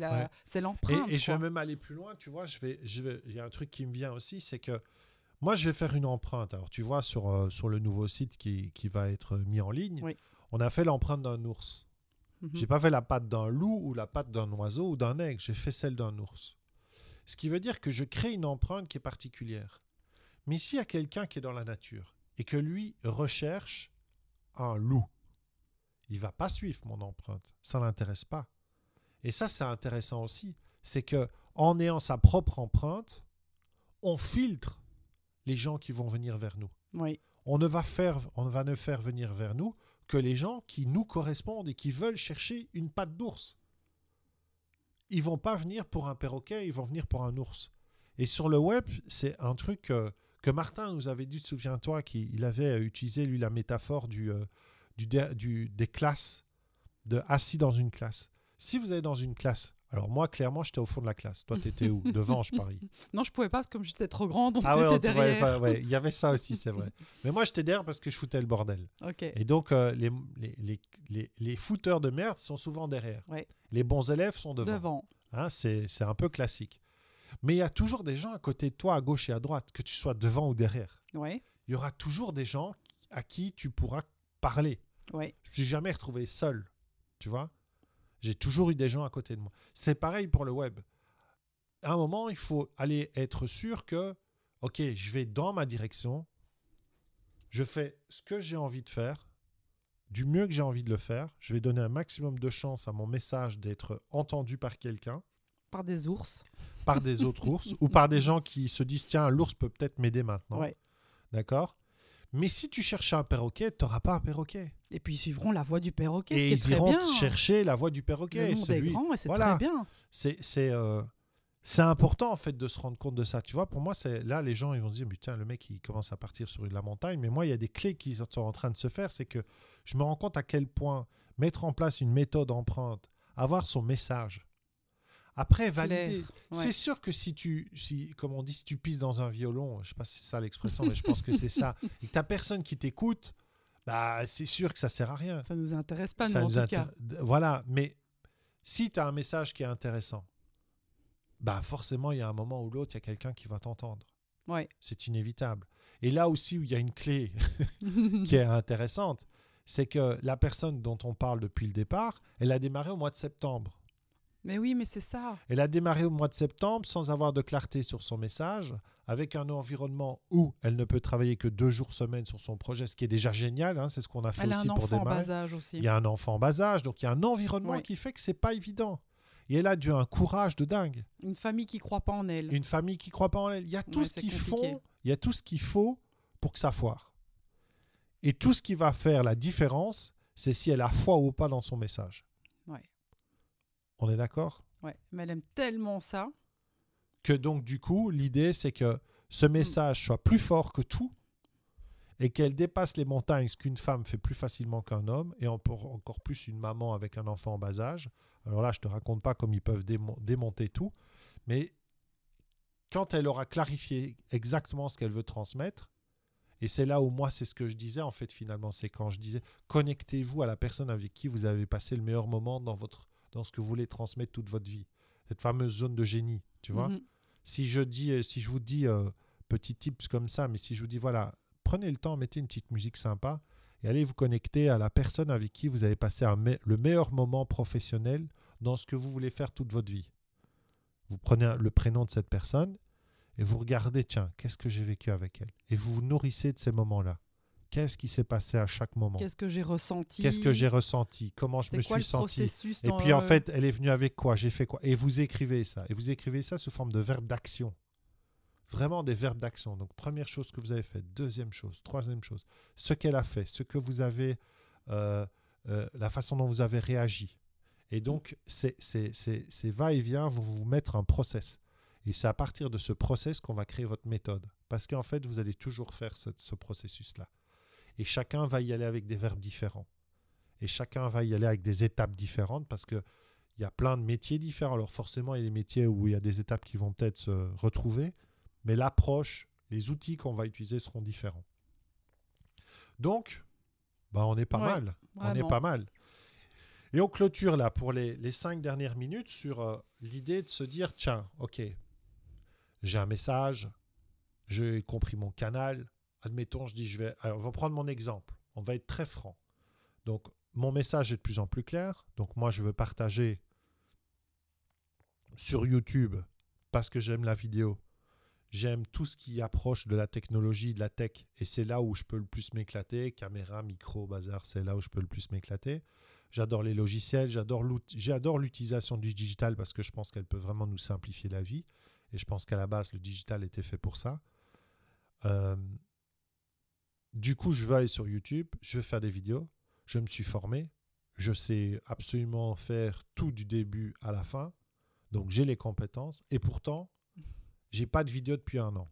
Speaker 2: la-
Speaker 1: Ouais.
Speaker 2: c'est
Speaker 1: Et,
Speaker 2: l'empreinte.
Speaker 1: et je vais même aller plus loin, tu vois, je vais, je vais, il y a un truc qui me vient aussi, c'est que moi, je vais faire une empreinte. Alors, tu vois, sur, euh, sur le nouveau site qui, qui va être mis en ligne,
Speaker 2: Oui.
Speaker 1: on a fait l'empreinte d'un ours.
Speaker 2: Mhm.
Speaker 1: J'ai pas fait la patte d'un loup ou la patte d'un oiseau ou d'un aigle, j'ai fait celle d'un ours. Ce qui veut dire que je crée une empreinte qui est particulière. Mais s'il y a quelqu'un qui est dans la nature et que lui recherche un loup, il va pas suivre mon empreinte. Ça l'intéresse pas. Et ça, c'est intéressant aussi. C'est que en ayant sa propre empreinte, on filtre les gens qui vont venir vers nous.
Speaker 2: Oui.
Speaker 1: On ne va faire, on va ne faire venir vers nous que les gens qui nous correspondent et qui veulent chercher une patte d'ours. Ils vont pas venir pour un perroquet, ils vont venir pour un ours. Et sur le web, c'est un truc euh, que Martin nous avait dit, souviens-toi, qu'il avait euh, utilisé, lui, la métaphore euh, du- des classes, de assis dans une classe. Si vous êtes dans une classe, alors moi, clairement, j'étais au fond de la classe. Toi, tu étais où? Devant, je parie.
Speaker 2: Non, je pouvais pas parce que comme j'étais trop grande, on
Speaker 1: Ah ouais, on
Speaker 2: derrière.
Speaker 1: pas, ouais, il y avait ça aussi, c'est vrai. Mais moi, j'étais derrière parce que je foutais le bordel. Et donc, euh, les, les, les, les, fouteurs de merde sont souvent derrière.
Speaker 2: Ouais.
Speaker 1: Les bons élèves sont devant.
Speaker 2: Devant.
Speaker 1: Hein, c'est un peu classique. Mais il y a toujours des gens à côté de toi, à gauche et à droite, que tu sois devant ou derrière.
Speaker 2: Ouais.
Speaker 1: Il y aura toujours des gens à qui tu pourras parler.
Speaker 2: Ouais.
Speaker 1: Je ne suis jamais retrouvé seul. Tu vois? J'ai toujours eu des gens à côté de moi. C'est pareil pour le web. À un moment, il faut aller être sûr que ok, je vais dans ma direction, je fais ce que j'ai envie de faire, du mieux que j'ai envie de le faire, je vais donner un maximum de chance à mon message d'être entendu par quelqu'un,
Speaker 2: Par des ours.
Speaker 1: par des autres ours, ou par des gens qui se disent, tiens, l'ours peut peut-être m'aider maintenant.
Speaker 2: Ouais.
Speaker 1: D'accord? Mais si tu cherches un perroquet, tu n'auras pas un perroquet.
Speaker 2: Et puis ils suivront la voie du perroquet, ce
Speaker 1: Et
Speaker 2: est
Speaker 1: ils
Speaker 2: très
Speaker 1: iront
Speaker 2: bien.
Speaker 1: chercher la voie du
Speaker 2: Le
Speaker 1: perroquet.
Speaker 2: monde
Speaker 1: celui-
Speaker 2: est grand et c'est
Speaker 1: voilà.
Speaker 2: très bien.
Speaker 1: c'est c'est euh, c'est important en fait de se rendre compte de ça. Tu vois, pour moi, c'est là les gens ils vont se dire putain le mec il commence à partir sur la montagne. Mais moi, il y a des clés qui sont en train de se faire. C'est que je me rends compte à quel point mettre en place une méthode empreinte, avoir son message, après valider.
Speaker 2: Ouais.
Speaker 1: C'est sûr que si tu, si, comme on dit, si tu pisses dans un violon, je sais pas si c'est ça l'expression, mais je pense que c'est ça, et que t'as personne qui t'écoute, bah c'est sûr que ça sert à rien.
Speaker 2: Ça nous intéresse pas,
Speaker 1: Ça
Speaker 2: nous, en tout cas.
Speaker 1: Voilà, mais si tu as un message qui est intéressant, bah forcément, il y a un moment ou l'autre, il y a quelqu'un qui va t'entendre.
Speaker 2: Ouais.
Speaker 1: C'est inévitable. Et là aussi où il y a une clé qui est intéressante, c'est que la personne dont on parle depuis le départ, elle a démarré au mois de septembre.
Speaker 2: Mais oui, mais c'est ça.
Speaker 1: Elle a démarré au mois de septembre sans avoir de clarté sur son message, avec un environnement où elle ne peut travailler que deux jours semaine sur son projet, ce qui est déjà génial. hein, c'est ce qu'on a fait
Speaker 2: Elle a
Speaker 1: aussi
Speaker 2: un
Speaker 1: pour
Speaker 2: enfant en
Speaker 1: démarrer.
Speaker 2: bas âge aussi.
Speaker 1: Il y a un enfant en bas âge, donc il y a un environnement qui fait que c'est pas évident. Et elle a dû un courage de dingue.
Speaker 2: Une famille qui croit pas en elle.
Speaker 1: Une famille qui croit pas en elle. Il y a tout
Speaker 2: Ouais,
Speaker 1: ce qu'il faut. Il y a tout ce qu'il faut pour que ça foire. Et tout ce qui va faire la différence, c'est si elle a foi ou pas dans son message. On est d'accord?
Speaker 2: Ouais. Mais elle aime tellement ça.
Speaker 1: Que donc du coup, l'idée c'est que ce
Speaker 2: Mm.
Speaker 1: message soit plus fort que tout et qu'elle dépasse les montagnes, ce qu'une femme fait plus facilement qu'un homme, et encore plus une maman avec un enfant en bas âge. Alors là, je te raconte pas comme ils peuvent démon- démonter tout, mais quand elle aura clarifié exactement ce qu'elle veut transmettre, et c'est là où moi, c'est ce que je disais en fait finalement, c'est quand je disais connectez-vous à la personne avec qui vous avez passé le meilleur moment dans, votre, dans ce que vous voulez transmettre toute votre vie. Cette fameuse zone de génie, tu vois
Speaker 2: Mhm.
Speaker 1: si je dis, euh, si je vous dis euh, petit tips comme ça, mais si je vous dis voilà, prenez le temps, mettez une petite musique sympa et allez vous connecter à la personne avec qui vous avez passé un me- le meilleur moment professionnel dans ce que vous voulez faire toute votre vie. Vous prenez le prénom de cette personne et vous regardez, tiens, qu'est-ce que j'ai vécu avec elle? Et vous vous nourrissez de ces moments-là. Qu'est-ce qui s'est passé à chaque moment?
Speaker 2: Qu'est-ce que j'ai ressenti?
Speaker 1: Qu'est-ce que j'ai ressenti? Comment je me
Speaker 2: quoi
Speaker 1: suis senti? et puis en fait, elle est venue avec quoi? J'ai fait quoi? Et vous écrivez ça. Et vous écrivez ça sous forme de verbes d'action. Vraiment des verbes d'action. Donc première chose que vous avez fait, deuxième chose, troisième chose, ce qu'elle a fait, ce que vous avez, euh, euh, la façon dont vous avez réagi. Et donc c'est va-et-vient vont vous mettre un process. Et c'est à partir de ce process qu'on va créer votre méthode. Parce qu'en fait, vous allez toujours faire ce, ce processus-là. Et chacun va y aller avec des verbes différents. Et chacun va y aller avec des étapes différentes parce que il y a plein de métiers différents. Alors forcément, il y a des métiers où il y a des étapes qui vont peut-être se retrouver, mais l'approche, les outils qu'on va utiliser seront différents. Donc, bah, on est pas
Speaker 2: Ouais,
Speaker 1: mal. On est pas mal. Et on clôture là pour les, les cinq dernières minutes sur euh, l'idée de se dire, tiens, ok, j'ai un message, j'ai compris mon canal. Admettons, je dis, je vais... Alors, on va prendre mon exemple. On va être très franc. Donc, mon message est de plus en plus clair. Donc, moi, je veux partager sur YouTube parce que j'aime la vidéo. J'aime tout ce qui approche de la technologie, de la tech. Et c'est là où je peux le plus m'éclater. Caméra, micro, bazar, c'est là où je peux le plus m'éclater. J'adore les logiciels, j'adore l'utilisation du digital parce que je pense qu'elle peut vraiment nous simplifier la vie. Et je pense qu'à la base, le digital était fait pour ça. Euh, du coup, je vais aller sur YouTube, je vais faire des vidéos, je me suis formé, je sais absolument faire tout du début à la fin, donc j'ai les compétences, et pourtant, j'ai pas de vidéo depuis un an.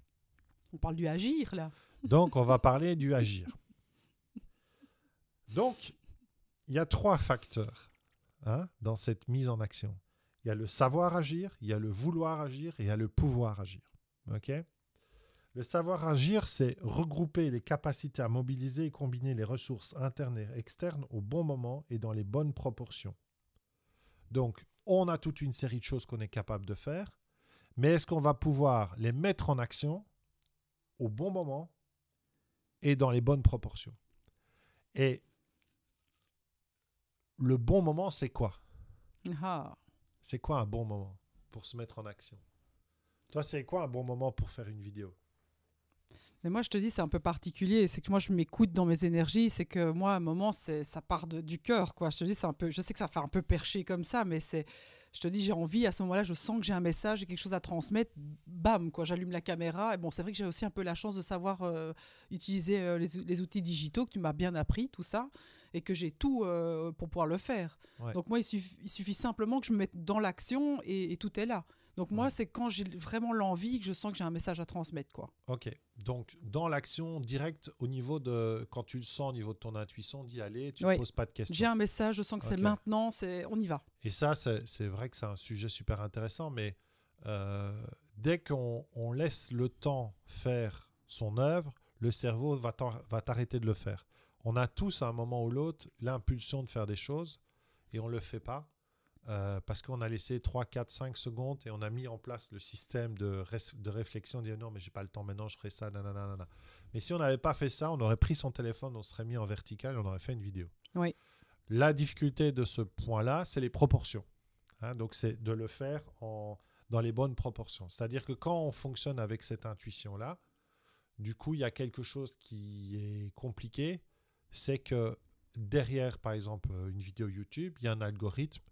Speaker 2: On parle du agir, là.
Speaker 1: Donc, on va parler du agir. Donc, il y a trois facteurs hein, dans cette mise en action. Il y a le savoir agir, il y a le vouloir agir et il y a le pouvoir agir. OK? Le savoir agir, c'est regrouper les capacités à mobiliser et combiner les ressources internes et externes au bon moment et dans les bonnes proportions. Donc, on a toute une série de choses qu'on est capable de faire, mais est-ce qu'on va pouvoir les mettre en action au bon moment et dans les bonnes proportions? Et le bon moment, c'est quoi?
Speaker 2: Ah.
Speaker 1: C'est quoi un bon moment pour se mettre en action? Toi, c'est quoi un bon moment pour faire une vidéo?
Speaker 2: Mais moi, je te dis, c'est un peu particulier. C'est que moi, je m'écoute dans mes énergies. C'est que moi, à un moment, c'est ça part de- du cœur, quoi. Je te dis, c'est un peu. Je sais que ça fait un peu perché comme ça, mais c'est. Je te dis, j'ai envie. À ce moment-là, je sens que j'ai un message, j'ai quelque chose à transmettre. Bam, quoi. J'allume la caméra. Et bon, c'est vrai que j'ai aussi un peu la chance de savoir euh, utiliser euh, les, les outils digitaux que tu m'as bien appris, tout ça, et que j'ai tout euh, pour pouvoir le faire.
Speaker 1: Ouais.
Speaker 2: Donc moi, il suffit, il suffit simplement que je me mette dans l'action et, et tout est là. Donc moi,
Speaker 1: Ouais.
Speaker 2: c'est quand j'ai vraiment l'envie que je sens que j'ai un message à transmettre, quoi.
Speaker 1: Ok. Donc, dans l'action directe, au niveau de. Quand tu le sens, au niveau de ton intuition, d'y aller, tu ne poses pas de questions.
Speaker 2: J'ai un message, je sens que c'est maintenant, c'est on y va.
Speaker 1: Et ça, c'est vrai que c'est un sujet super intéressant, mais euh, dès qu'on on laisse le temps faire son œuvre, le cerveau va t'arrêter de le faire. On a tous, à un moment ou l'autre, l'impulsion de faire des choses et on ne le fait pas euh, parce qu'on a laissé 3, 4, 5 secondes et on a mis en place le système de, de réflexion, dire non, mais j'ai pas le temps maintenant, je ferai ça, nanana. Mais si on n'avait pas fait ça, on aurait pris son téléphone, on serait mis en vertical et on aurait fait une vidéo.
Speaker 2: Oui.
Speaker 1: La difficulté de ce point-là, c'est les proportions. Hein, donc, c'est de le faire en, dans les bonnes proportions. C'est-à-dire que quand on fonctionne avec cette intuition-là, du coup, il y a quelque chose qui est compliqué. C'est que derrière, par exemple, euh, une vidéo YouTube, il y a un algorithme,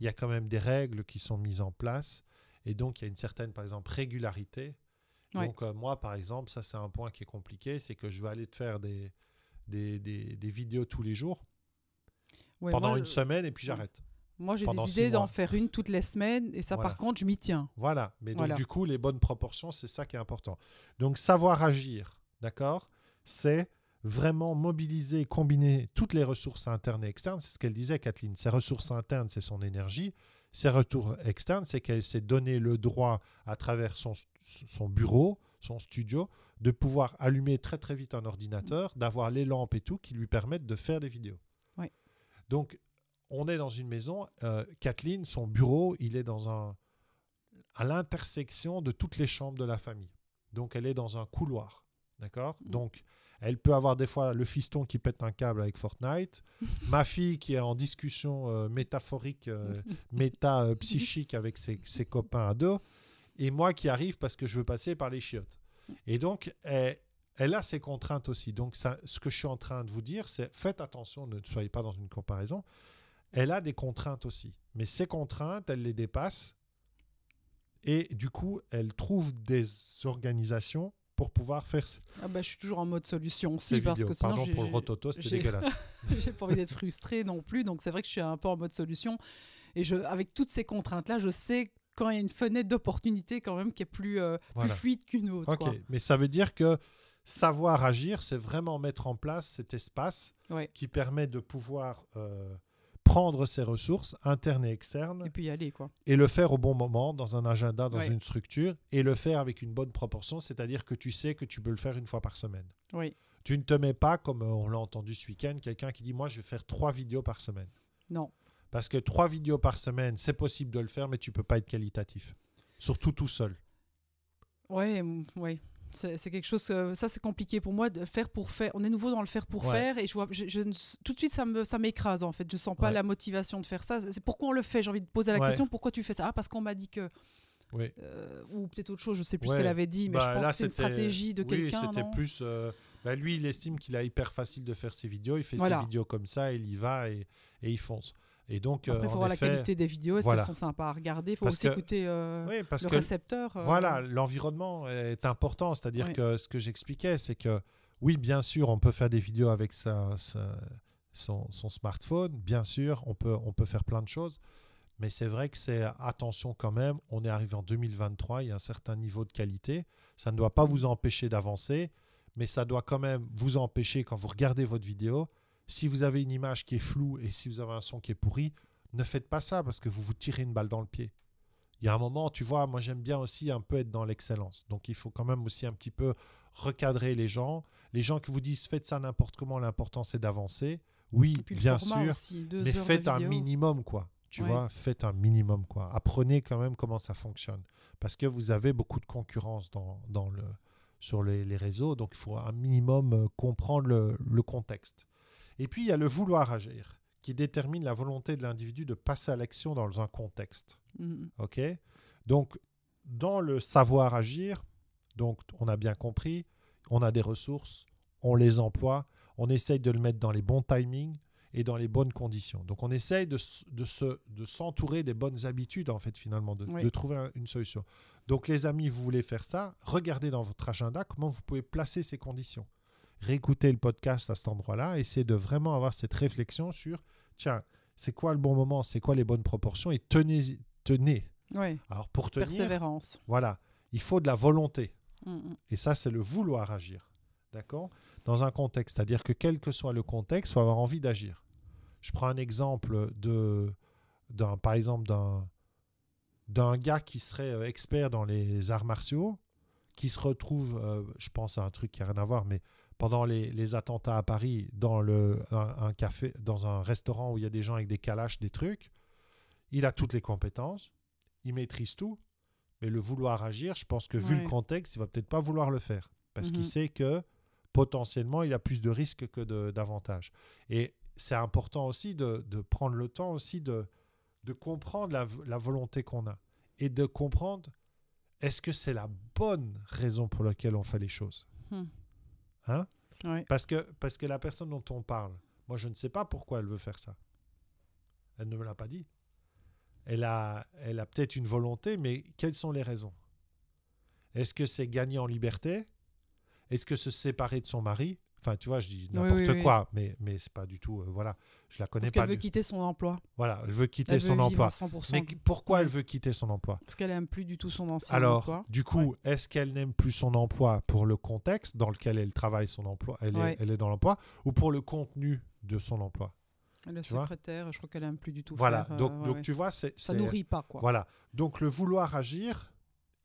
Speaker 1: il y a quand même des règles qui sont mises en place. Et donc, il y a une certaine, par exemple, régularité.
Speaker 2: Ouais.
Speaker 1: Donc, euh, moi, par exemple, ça, c'est un point qui est compliqué. C'est que je vais aller te faire des, des, des- des vidéos tous les jours
Speaker 2: Ouais,
Speaker 1: pendant
Speaker 2: moi,
Speaker 1: une
Speaker 2: je-
Speaker 1: semaine et puis j'arrête.
Speaker 2: Moi, j'ai des idées d'en faire une toutes les semaines, et ça,
Speaker 1: Voilà.
Speaker 2: par contre, je m'y tiens.
Speaker 1: Voilà, mais donc
Speaker 2: Voilà.
Speaker 1: du coup, les bonnes proportions, c'est ça qui est important. Donc savoir agir, d'accord C'est vraiment mobiliser, combiner toutes les ressources internes et externes. C'est ce qu'elle disait, Kathleen. Ses ressources internes, c'est son énergie. Ses retours externes, c'est qu'elle s'est donné le droit, à travers son, son bureau, son studio, de pouvoir allumer très très vite un ordinateur, d'avoir les lampes et tout qui lui permettent de faire des vidéos.
Speaker 2: Oui.
Speaker 1: Donc, on est dans une maison. euh, Kathleen, son bureau, il est dans un, à l'intersection de toutes les chambres de la famille. Donc, elle est dans un couloir. D'accord?
Speaker 2: Mm.
Speaker 1: Donc, elle peut avoir des fois le fiston qui pète un câble avec Fortnite, ma fille qui est en discussion euh, métaphorique, euh, méta-psychique avec ses, ses copains à dos, et moi qui arrive parce que je veux passer par les chiottes. Et donc, elle, elle a ses contraintes aussi. Donc, ça, ce que je suis en train de vous dire, c'est faites attention, ne soyez pas dans une comparaison. Elle a des contraintes aussi. Mais ces contraintes, elle les dépasse. Et du coup, elle trouve des organisations pour pouvoir faire
Speaker 2: Ah bah, je suis toujours en mode solution aussi, parce
Speaker 1: vidéos.
Speaker 2: que sinon,
Speaker 1: Pardon pour le rototo, c'était dégueulasse.
Speaker 2: j'ai pas envie d'être frustrée non plus. Donc, c'est vrai que je suis un peu en mode solution. Et je, avec toutes ces contraintes-là, je sais quand il y a une fenêtre d'opportunité quand même qui est plus, euh, plus fluide qu'une autre.
Speaker 1: Ok,
Speaker 2: quoi.
Speaker 1: mais ça veut dire que savoir agir, c'est vraiment mettre en place cet espace
Speaker 2: Ouais.
Speaker 1: qui permet de pouvoir euh, prendre ses ressources internes et externes
Speaker 2: Et puis y aller, quoi.
Speaker 1: et le faire au bon moment, dans un agenda, dans
Speaker 2: Ouais.
Speaker 1: une structure, et le faire avec une bonne proportion, c'est-à-dire que tu sais que tu peux le faire une fois par semaine.
Speaker 2: Oui.
Speaker 1: Tu ne te mets pas, comme euh, on l'a entendu ce week-end, quelqu'un qui dit Moi, je vais faire trois vidéos par semaine.
Speaker 2: Non.
Speaker 1: Parce que trois vidéos par semaine, c'est possible de le faire, mais tu peux pas être qualitatif. Surtout tout seul.
Speaker 2: Ouais, ouais. C'est quelque chose, que- ça c'est compliqué pour moi de faire pour faire. On est nouveau dans le faire pour
Speaker 1: Ouais.
Speaker 2: faire et je vois, je, je ne- tout de suite ça me, ça m'écrase en fait. Je sens pas
Speaker 1: Ouais.
Speaker 2: la motivation de faire ça. C'est pourquoi on le fait? J'ai envie de poser la
Speaker 1: Ouais.
Speaker 2: question pourquoi tu fais ça? Ah parce qu'on m'a dit que
Speaker 1: Oui.
Speaker 2: euh, ou peut-être autre chose. Je sais plus ce qu'elle avait dit, mais
Speaker 1: Bah,
Speaker 2: je pense
Speaker 1: là,
Speaker 2: que c'est une stratégie de
Speaker 1: oui,
Speaker 2: quelqu'un.
Speaker 1: c'était plus. euh, bah, lui, il estime qu'il a hyper facile de faire ses vidéos. Il fait
Speaker 2: Voilà.
Speaker 1: ses vidéos comme ça, il y va et, et il fonce. Et donc,
Speaker 2: Après,
Speaker 1: euh,
Speaker 2: il faut voir
Speaker 1: effet,
Speaker 2: la qualité des vidéos. Est-ce
Speaker 1: voilà.
Speaker 2: qu'elles sont sympas à regarder Il faut
Speaker 1: Parce
Speaker 2: aussi
Speaker 1: que-
Speaker 2: écouter euh,
Speaker 1: oui, parce
Speaker 2: le
Speaker 1: que
Speaker 2: récepteur. euh,
Speaker 1: voilà, l'environnement est important. C'est-à-dire que ce que j'expliquais, c'est que oui, bien sûr, on peut faire des vidéos avec sa, sa- son, son smartphone. Bien sûr, on peut, on peut faire plein de choses. Mais c'est vrai que c'est attention quand même. On est arrivé en 2023, il y a un certain niveau de qualité. Ça ne doit pas vous empêcher d'avancer, mais ça doit quand même vous empêcher quand vous regardez votre vidéo. Si vous avez une image qui est floue et si vous avez un son qui est pourri, ne faites pas ça parce que vous vous tirez une balle dans le pied. Il y a un moment, tu vois, moi j'aime bien aussi un peu être dans l'excellence. Donc il faut quand même aussi un petit peu recadrer les gens. Les gens qui vous disent faites ça n'importe comment, l'important c'est d'avancer. Oui, bien sûr,
Speaker 2: aussi,
Speaker 1: mais faites un minimum quoi. Tu
Speaker 2: Ouais.
Speaker 1: vois, faites un minimum quoi. Apprenez quand même comment ça fonctionne. Parce que vous avez beaucoup de concurrence dans, dans le, sur les, les réseaux, donc il faut un minimum euh, comprendre le, le contexte. Et puis il y a le vouloir agir, qui détermine la volonté de l'individu de passer à l'action dans un contexte.
Speaker 2: Mhm.
Speaker 1: Ok? Donc, dans le savoir agir, donc on a bien compris, on a des ressources, on les emploie, on essaye de le mettre dans les bons timings et dans les bonnes conditions. Donc on essaye de, se, de s'entourer des bonnes habitudes, en fait, finalement, de,
Speaker 2: Oui.
Speaker 1: de trouver un- une solution. Donc les amis, vous voulez faire ça, regardez dans votre agenda comment vous pouvez placer ces conditions. Réécoutez le podcast à cet endroit-là, essayez de vraiment avoir cette réflexion sur, tiens, c'est quoi le bon moment, c'est quoi les bonnes proportions, et tenez, tenez.
Speaker 2: Oui,
Speaker 1: Alors pour tenir,
Speaker 2: persévérance.
Speaker 1: voilà, il faut de la volonté.
Speaker 2: Mm, mm.
Speaker 1: Et ça, c'est le vouloir agir. D'accord? Dans un contexte. C'est-à-dire que quel que soit le contexte, il faut avoir envie d'agir. Je prends un exemple de, d'un, par exemple, d'un, d'un gars qui serait euh, expert dans les arts martiaux, qui se retrouve, euh, je pense à un truc qui n'a rien à voir, mais pendant les, les attentats à Paris, dans le, un, un café, dans un restaurant où il y a des gens avec des calaches, des trucs, il a toutes les compétences, il maîtrise tout, mais le vouloir agir, je pense que vu
Speaker 2: Ouais.
Speaker 1: le contexte, il va peut-être pas vouloir le faire parce qu'il
Speaker 2: Mhm.
Speaker 1: sait que potentiellement il a plus de risques que d'avantages. Et c'est important aussi de, de prendre le temps aussi de, de comprendre la, volonté qu'on a et de comprendre est-ce que c'est la bonne raison pour laquelle on fait les choses?
Speaker 2: Hmm.
Speaker 1: Hein?
Speaker 2: Ouais.
Speaker 1: parce, que, parce que la personne dont on parle, moi je ne sais pas pourquoi elle veut faire ça. Elle ne me l'a pas dit. Elle a, elle a peut-être une volonté, mais quelles sont les raisons? Est-ce que c'est gagner en liberté? Est-ce que se séparer de son mari? Enfin, tu vois, je dis n'importe
Speaker 2: oui, oui.
Speaker 1: quoi, mais, mais c'est pas du tout. euh, voilà, je la connais
Speaker 2: Parce
Speaker 1: pas.
Speaker 2: qu'elle veut quitter son emploi.
Speaker 1: Voilà, elle veut quitter
Speaker 2: Elle
Speaker 1: son
Speaker 2: veut
Speaker 1: emploi.
Speaker 2: à 100%.
Speaker 1: Mais qu- pourquoi elle veut quitter son emploi?
Speaker 2: Parce qu'elle aime plus du tout son ancien
Speaker 1: Alors,
Speaker 2: emploi.
Speaker 1: du coup, est-ce qu'elle n'aime plus son emploi pour le contexte dans lequel elle travaille son emploi, elle,
Speaker 2: Ouais.
Speaker 1: est, elle est dans l'emploi, ou pour le contenu de son emploi?
Speaker 2: Le
Speaker 1: tu
Speaker 2: secrétaire, je crois qu'elle aime plus du tout
Speaker 1: Voilà,
Speaker 2: faire. euh,
Speaker 1: donc,
Speaker 2: ouais,
Speaker 1: donc tu vois, c'est...
Speaker 2: Ça nourrit pas, quoi.
Speaker 1: Voilà, donc le vouloir agir,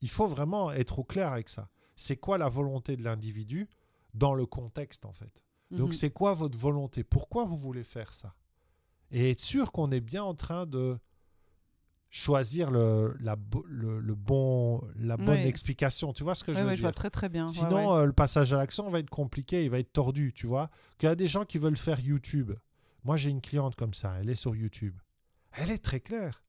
Speaker 1: il faut vraiment être au clair avec ça. C'est quoi la volonté de l'individu? Dans le contexte, en fait Donc
Speaker 2: Mhm.
Speaker 1: c'est quoi votre volonté? Pourquoi vous voulez faire ça? Et être sûr qu'on est bien en train de choisir le, la, bo- le, le bon, la bonne explication. Tu vois ce que je veux
Speaker 2: je
Speaker 1: dire?
Speaker 2: vois très très bien. ouais,
Speaker 1: Sinon,
Speaker 2: ouais.
Speaker 1: euh, le passage à l'action va être compliqué, il va être tordu, tu vois. Qu'il y a des gens qui veulent faire YouTube. Moi, j'ai une cliente comme ça, elle est sur YouTube. Elle est très claire.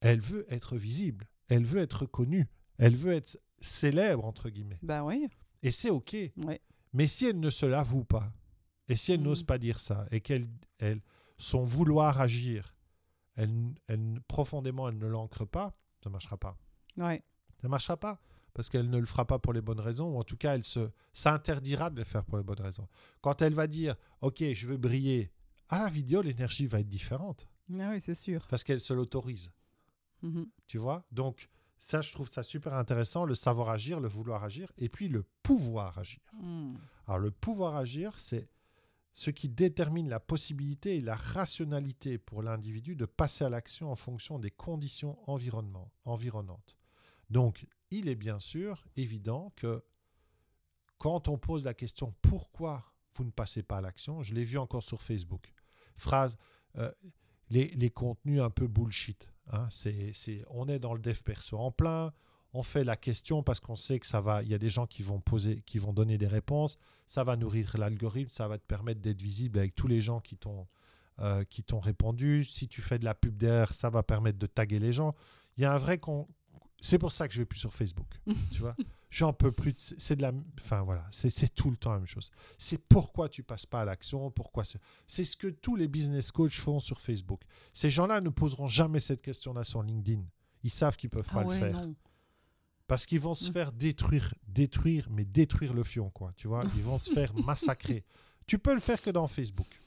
Speaker 1: Elle veut être visible, elle veut être connue, elle veut être célèbre, entre guillemets.
Speaker 2: Bah oui.
Speaker 1: Et c'est OK.
Speaker 2: Ouais.
Speaker 1: Mais si elle ne se l'avoue pas, et si elle
Speaker 2: Mm.
Speaker 1: n'ose pas dire ça, et qu'elle, elle, son vouloir agir, elle, elle, profondément, elle ne l'ancre pas, ça ne marchera pas.
Speaker 2: Ouais.
Speaker 1: Ça ne marchera pas parce qu'elle ne le fera pas pour les bonnes raisons, ou en tout cas, elle se s'interdira de le faire pour les bonnes raisons. Quand elle va dire, OK, je veux briller, à la vidéo, l'énergie va être différente
Speaker 2: Ah oui, c'est sûr.
Speaker 1: parce qu'elle se l'autorise.
Speaker 2: Mhm.
Speaker 1: Tu vois? Donc, ça, je trouve ça super intéressant, le savoir agir, le vouloir agir, et puis le pouvoir agir.
Speaker 2: Mm.
Speaker 1: Alors, le pouvoir agir, c'est ce qui détermine la possibilité et la rationalité pour l'individu de passer à l'action en fonction des conditions environnement, environnantes. Donc, il est bien sûr évident que quand on pose la question pourquoi vous ne passez pas à l'action, je l'ai vu encore sur Facebook, phrase, euh, les, les contenus un peu bullshit. Hein, on est dans le dev perso en plein, on fait la question parce qu'on sait que ça va, il y a des gens qui vont poser, qui vont donner des réponses, ça va nourrir l'algorithme, ça va te permettre d'être visible avec tous les gens qui t'ont, euh, qui t'ont répondu. Si tu fais de la pub derrière, ça va permettre de taguer les gens. Il y a un vrai. C'est pour ça que je vais plus sur Facebook. tu vois, j'en peux plus. C'est de la, enfin voilà, c'est tout le temps la même chose. C'est pourquoi tu passes pas à l'action, pourquoi c'est. C'est ce que tous les business coachs font sur Facebook. Ces gens-là ne poseront jamais cette question-là sur LinkedIn. Ils savent qu'ils peuvent
Speaker 2: Ah
Speaker 1: pas
Speaker 2: ouais,
Speaker 1: le faire.
Speaker 2: non.
Speaker 1: Parce qu'ils vont se
Speaker 2: Mm.
Speaker 1: faire détruire, détruire, mais détruire le fion, quoi. Tu vois, ils vont se faire massacrer. Tu peux le faire que dans Facebook.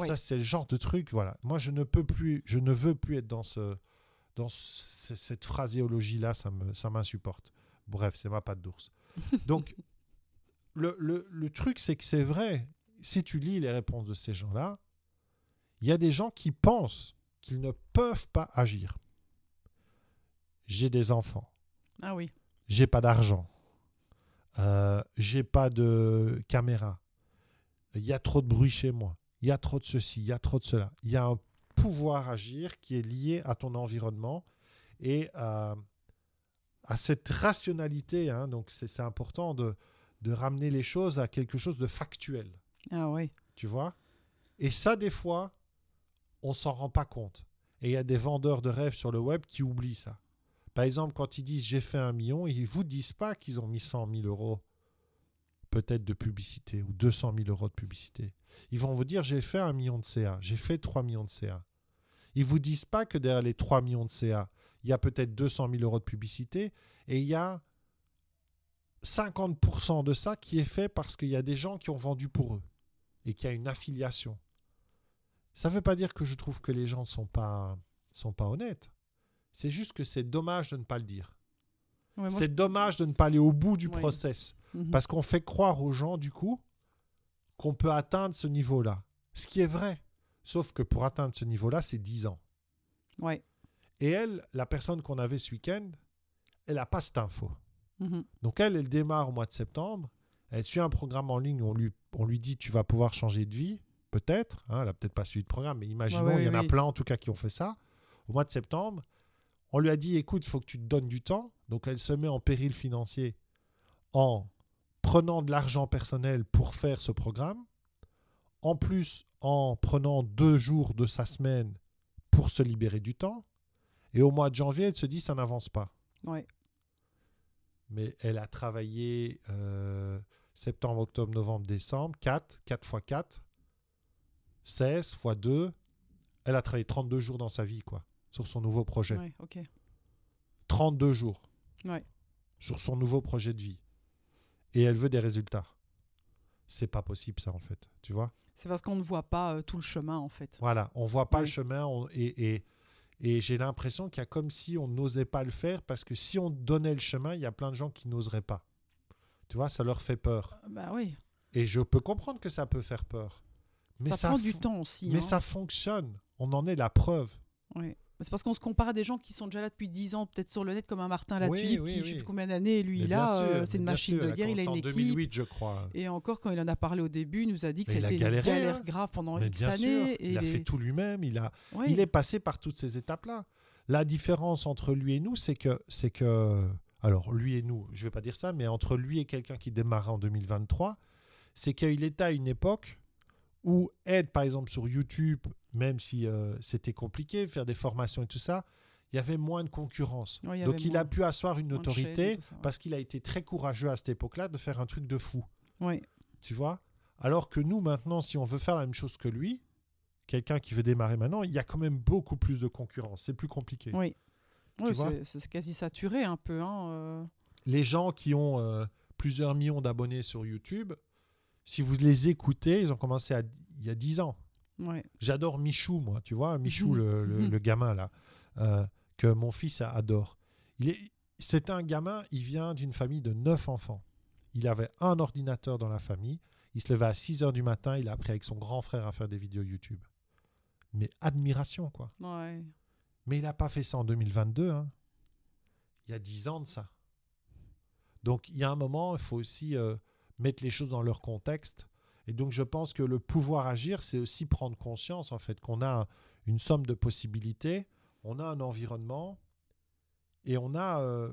Speaker 1: Ça, c'est le genre de truc, voilà. Moi, je ne peux plus, je ne veux plus être dans ce, dans ce- cette phraséologie-là, ça me, ça m'insupporte. Bref, c'est ma patte d'ours. Donc, le, le, le truc, c'est que c'est vrai. Si tu lis les réponses de ces gens-là, il y a des gens qui pensent qu'ils ne peuvent pas agir. J'ai des enfants
Speaker 2: Ah oui.
Speaker 1: j'ai pas d'argent, euh, j'ai pas de caméra, il y a trop de bruit chez moi, il y a trop de ceci, il y a trop de cela. Il y a un pouvoir agir qui est lié à ton environnement et à, à cette rationalité. hein. donc c'est important de, de ramener les choses à quelque chose de factuel,
Speaker 2: Ah oui.
Speaker 1: tu vois? Et ça, des fois, on s'en rend pas compte. Et il y a des vendeurs de rêves sur le web qui oublient ça. Par exemple, quand ils disent j'ai fait un million, ils ne vous disent pas qu'ils ont mis 100 000 euros peut-être de publicité ou 200 000 euros de publicité. Ils vont vous dire j'ai fait un million de CA, j'ai fait 3 millions de CA. Ils vous disent pas que derrière les 3 millions de CA, il y a peut-être 200 000 euros de publicité et il y a 50% de ça qui est fait parce qu'il y a des gens qui ont vendu pour eux et qu'il y a une affiliation. Ça ne veut pas dire que je trouve que les gens ne sont pas, sont pas honnêtes. C'est juste que c'est dommage de ne pas le dire.
Speaker 2: Ouais,
Speaker 1: c'est dommage de ne pas aller au bout du
Speaker 2: Ouais.
Speaker 1: process.
Speaker 2: Mhm.
Speaker 1: Parce qu'on fait croire aux gens, du coup, qu'on peut atteindre ce niveau-là. Ce qui est vrai. Sauf que pour atteindre ce niveau-là, c'est 10 ans.
Speaker 2: Ouais.
Speaker 1: Et elle, la personne qu'on avait ce week-end, elle n'a pas cette info.
Speaker 2: Mhm.
Speaker 1: Donc elle, elle démarre au mois de septembre. Elle suit un programme en ligne. On lui, on lui dit, tu vas pouvoir changer de vie, peut-être. hein, elle n'a peut-être pas suivi de programme, mais imaginons,
Speaker 2: Ouais,
Speaker 1: il y en a
Speaker 2: oui.
Speaker 1: plein en tout cas qui ont fait ça. Au mois de septembre, on lui a dit, écoute, il faut que tu te donnes du temps. Donc elle se met en péril financier en prenant de l'argent personnel pour faire ce programme. En plus, en prenant deux jours de sa semaine pour se libérer du temps. Et au mois de janvier, elle se dit, ça n'avance pas
Speaker 2: Ouais.
Speaker 1: mais elle a travaillé euh, septembre, octobre, novembre, décembre, 4, 4 fois 4, 16 fois 2. Elle a travaillé 32 jours dans sa vie, quoi, sur son nouveau projet.
Speaker 2: Ouais, ok.
Speaker 1: 32 jours
Speaker 2: Ouais.
Speaker 1: sur son nouveau projet de vie. Et elle veut des résultats. C'est pas possible, ça, en fait. Tu vois
Speaker 2: C'est parce qu'on ne voit pas euh, tout le chemin, en fait.
Speaker 1: Voilà, on voit pas le
Speaker 2: Oui.
Speaker 1: chemin on- et, et, et j'ai l'impression qu'il y a comme si on n'osait pas le faire parce que si on donnait le chemin, il y a plein de gens qui n'oseraient pas. Tu vois, ça leur fait peur.
Speaker 2: Euh, Bah oui.
Speaker 1: Et je peux comprendre que ça peut faire peur. Mais
Speaker 2: ça,
Speaker 1: ça,
Speaker 2: prend du temps aussi.
Speaker 1: Mais
Speaker 2: hein.
Speaker 1: ça fonctionne. On en est la preuve.
Speaker 2: Ouais. C'est parce qu'on se compare à des gens qui sont déjà là depuis 10 ans, peut-être sur le net, comme un Martin
Speaker 1: Oui,
Speaker 2: Latulippe,
Speaker 1: oui,
Speaker 2: qui, je
Speaker 1: oui.
Speaker 2: sais plus combien d'années, et lui,
Speaker 1: Mais
Speaker 2: il
Speaker 1: bien
Speaker 2: a, euh, c'est une machine
Speaker 1: sûr,
Speaker 2: de guerre, il a une
Speaker 1: en
Speaker 2: équipe.
Speaker 1: 2008, je crois.
Speaker 2: Et encore, quand il en a parlé au début, il nous a dit que
Speaker 1: Mais il a
Speaker 2: c'était une galère
Speaker 1: hein.
Speaker 2: grave pendant
Speaker 1: Mais
Speaker 2: X
Speaker 1: bien sûr,
Speaker 2: années.
Speaker 1: il a fait tout lui-même. Il a,
Speaker 2: Oui.
Speaker 1: il est passé par toutes ces étapes-là. La différence entre lui et nous, c'est que, c'est que, alors lui et nous, je vais pas dire ça, mais entre lui et quelqu'un qui démarre en 2023, c'est qu'il était à une époque où être, par exemple, sur YouTube, même si euh, c'était compliqué, faire des formations et tout ça, il y avait moins de concurrence.
Speaker 2: Ouais,
Speaker 1: Donc il a pu asseoir une autorité
Speaker 2: ça, ouais.
Speaker 1: parce qu'il a été très courageux à cette époque-là de faire un truc de fou.
Speaker 2: Oui.
Speaker 1: Tu vois? Alors que nous, maintenant, si on veut faire la même chose que lui, quelqu'un qui veut démarrer maintenant, il y a quand même beaucoup plus de concurrence. C'est plus compliqué.
Speaker 2: Oui. Ouais, c'est- c'est quasi saturé un peu. Hein, euh.
Speaker 1: Les gens qui ont euh, plusieurs millions d'abonnés sur YouTube, si vous les écoutez, ils ont commencé à- il y a 10 ans.
Speaker 2: Ouais.
Speaker 1: J'adore Michou, moi, tu vois, Michou,
Speaker 2: Mhm.
Speaker 1: le, le-
Speaker 2: Mhm.
Speaker 1: le gamin là, euh, que mon fils adore. Il est, c'est un gamin, il vient d'une famille de neuf enfants. Il avait un ordinateur dans la famille. Il se levait à 6 heures du matin. Il a appris avec son grand frère à faire des vidéos YouTube. Mais admiration, quoi.
Speaker 2: Ouais.
Speaker 1: Mais il n'a pas fait ça en 2022. hein. Il y a 10 ans de ça. Donc, il y a un moment, il faut aussi euh, mettre les choses dans leur contexte. Et donc, je pense que le pouvoir agir, c'est aussi prendre conscience, en fait, qu'on a une somme de possibilités, on a un environnement et on a euh,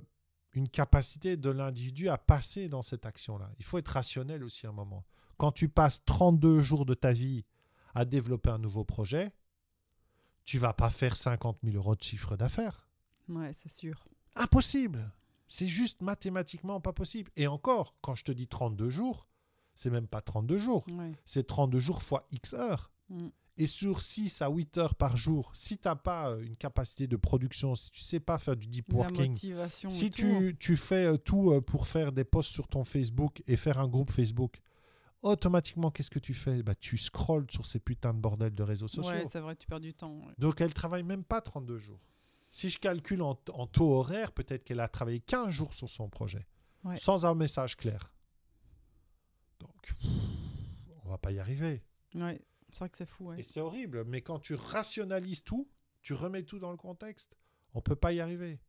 Speaker 1: une capacité de l'individu à passer dans cette action-là. Il faut être rationnel aussi un moment. Quand tu passes 32 jours de ta vie à développer un nouveau projet, tu vas pas faire 50 000 euros de chiffre d'affaires.
Speaker 2: Ouais, c'est sûr.
Speaker 1: Impossible. C'est juste mathématiquement pas possible. Et encore, quand je te dis 32 jours, c'est même pas 32 jours.
Speaker 2: Ouais.
Speaker 1: C'est 32 jours fois X heures.
Speaker 2: Mm.
Speaker 1: Et sur 6 à 8 heures par jour, si tu n'as pas euh, une capacité de production, si tu sais pas faire du deep working, si tu, tu fais euh, tout euh, pour faire des posts sur ton Facebook et faire un groupe Facebook, automatiquement, qu'est-ce que tu fais? Bah, Tu scrolles sur ces putains de bordel de réseaux sociaux.
Speaker 2: Ouais, c'est vrai, tu perds du temps. ouais.
Speaker 1: Donc elle travaille même pas 32 jours. Si je calcule en, en taux horaire, peut-être qu'elle a travaillé 15 jours sur son projet,
Speaker 2: Ouais.
Speaker 1: sans un message clair. Donc, on va pas y arriver.
Speaker 2: Ouais, c'est vrai que c'est fou. Ouais.
Speaker 1: Et c'est horrible, mais quand tu rationalises tout, tu remets tout dans le contexte, on peut pas y arriver.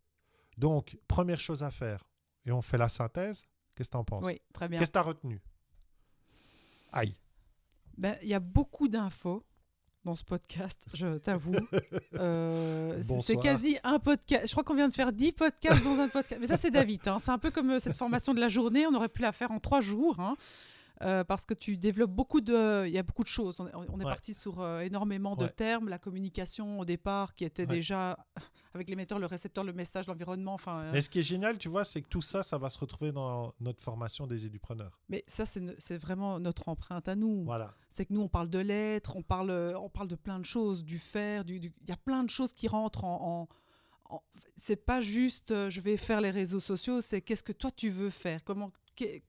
Speaker 1: Donc, première chose à faire, et on fait la synthèse, qu'est-ce que tu en penses?
Speaker 2: Oui, très bien.
Speaker 1: Qu'est-ce que tu as retenu? Aïe.
Speaker 2: Ben, Il y a beaucoup d'infos dans ce podcast, je t'avoue. Euh, c'est- quasi un podcast. Je crois qu'on vient de faire 10 podcasts dans un podcast. Mais ça, c'est David. hein. C'est un peu comme euh, cette formation de la journée. On aurait pu la faire en trois jours. hein. Euh, parce que tu développes beaucoup de. Il y a beaucoup de choses. On, on est
Speaker 1: Ouais.
Speaker 2: parti sur euh, énormément de
Speaker 1: Ouais.
Speaker 2: termes. La communication au départ, qui était
Speaker 1: Ouais.
Speaker 2: déjà avec l'émetteur, le récepteur, le message, l'environnement. Enfin, euh,
Speaker 1: Mais ce qui est génial, tu vois, c'est que tout ça, ça va se retrouver dans notre formation des édupreneurs.
Speaker 2: mais ça, c'est vraiment notre empreinte à nous.
Speaker 1: Voilà.
Speaker 2: C'est que nous, on parle de l'être, on parle, on parle de plein de choses, du faire, du, du- il y a plein de choses qui rentrent en. en- en- c'est pas juste, euh, je vais faire les réseaux sociaux, c'est qu'est-ce que toi tu veux faire, comment.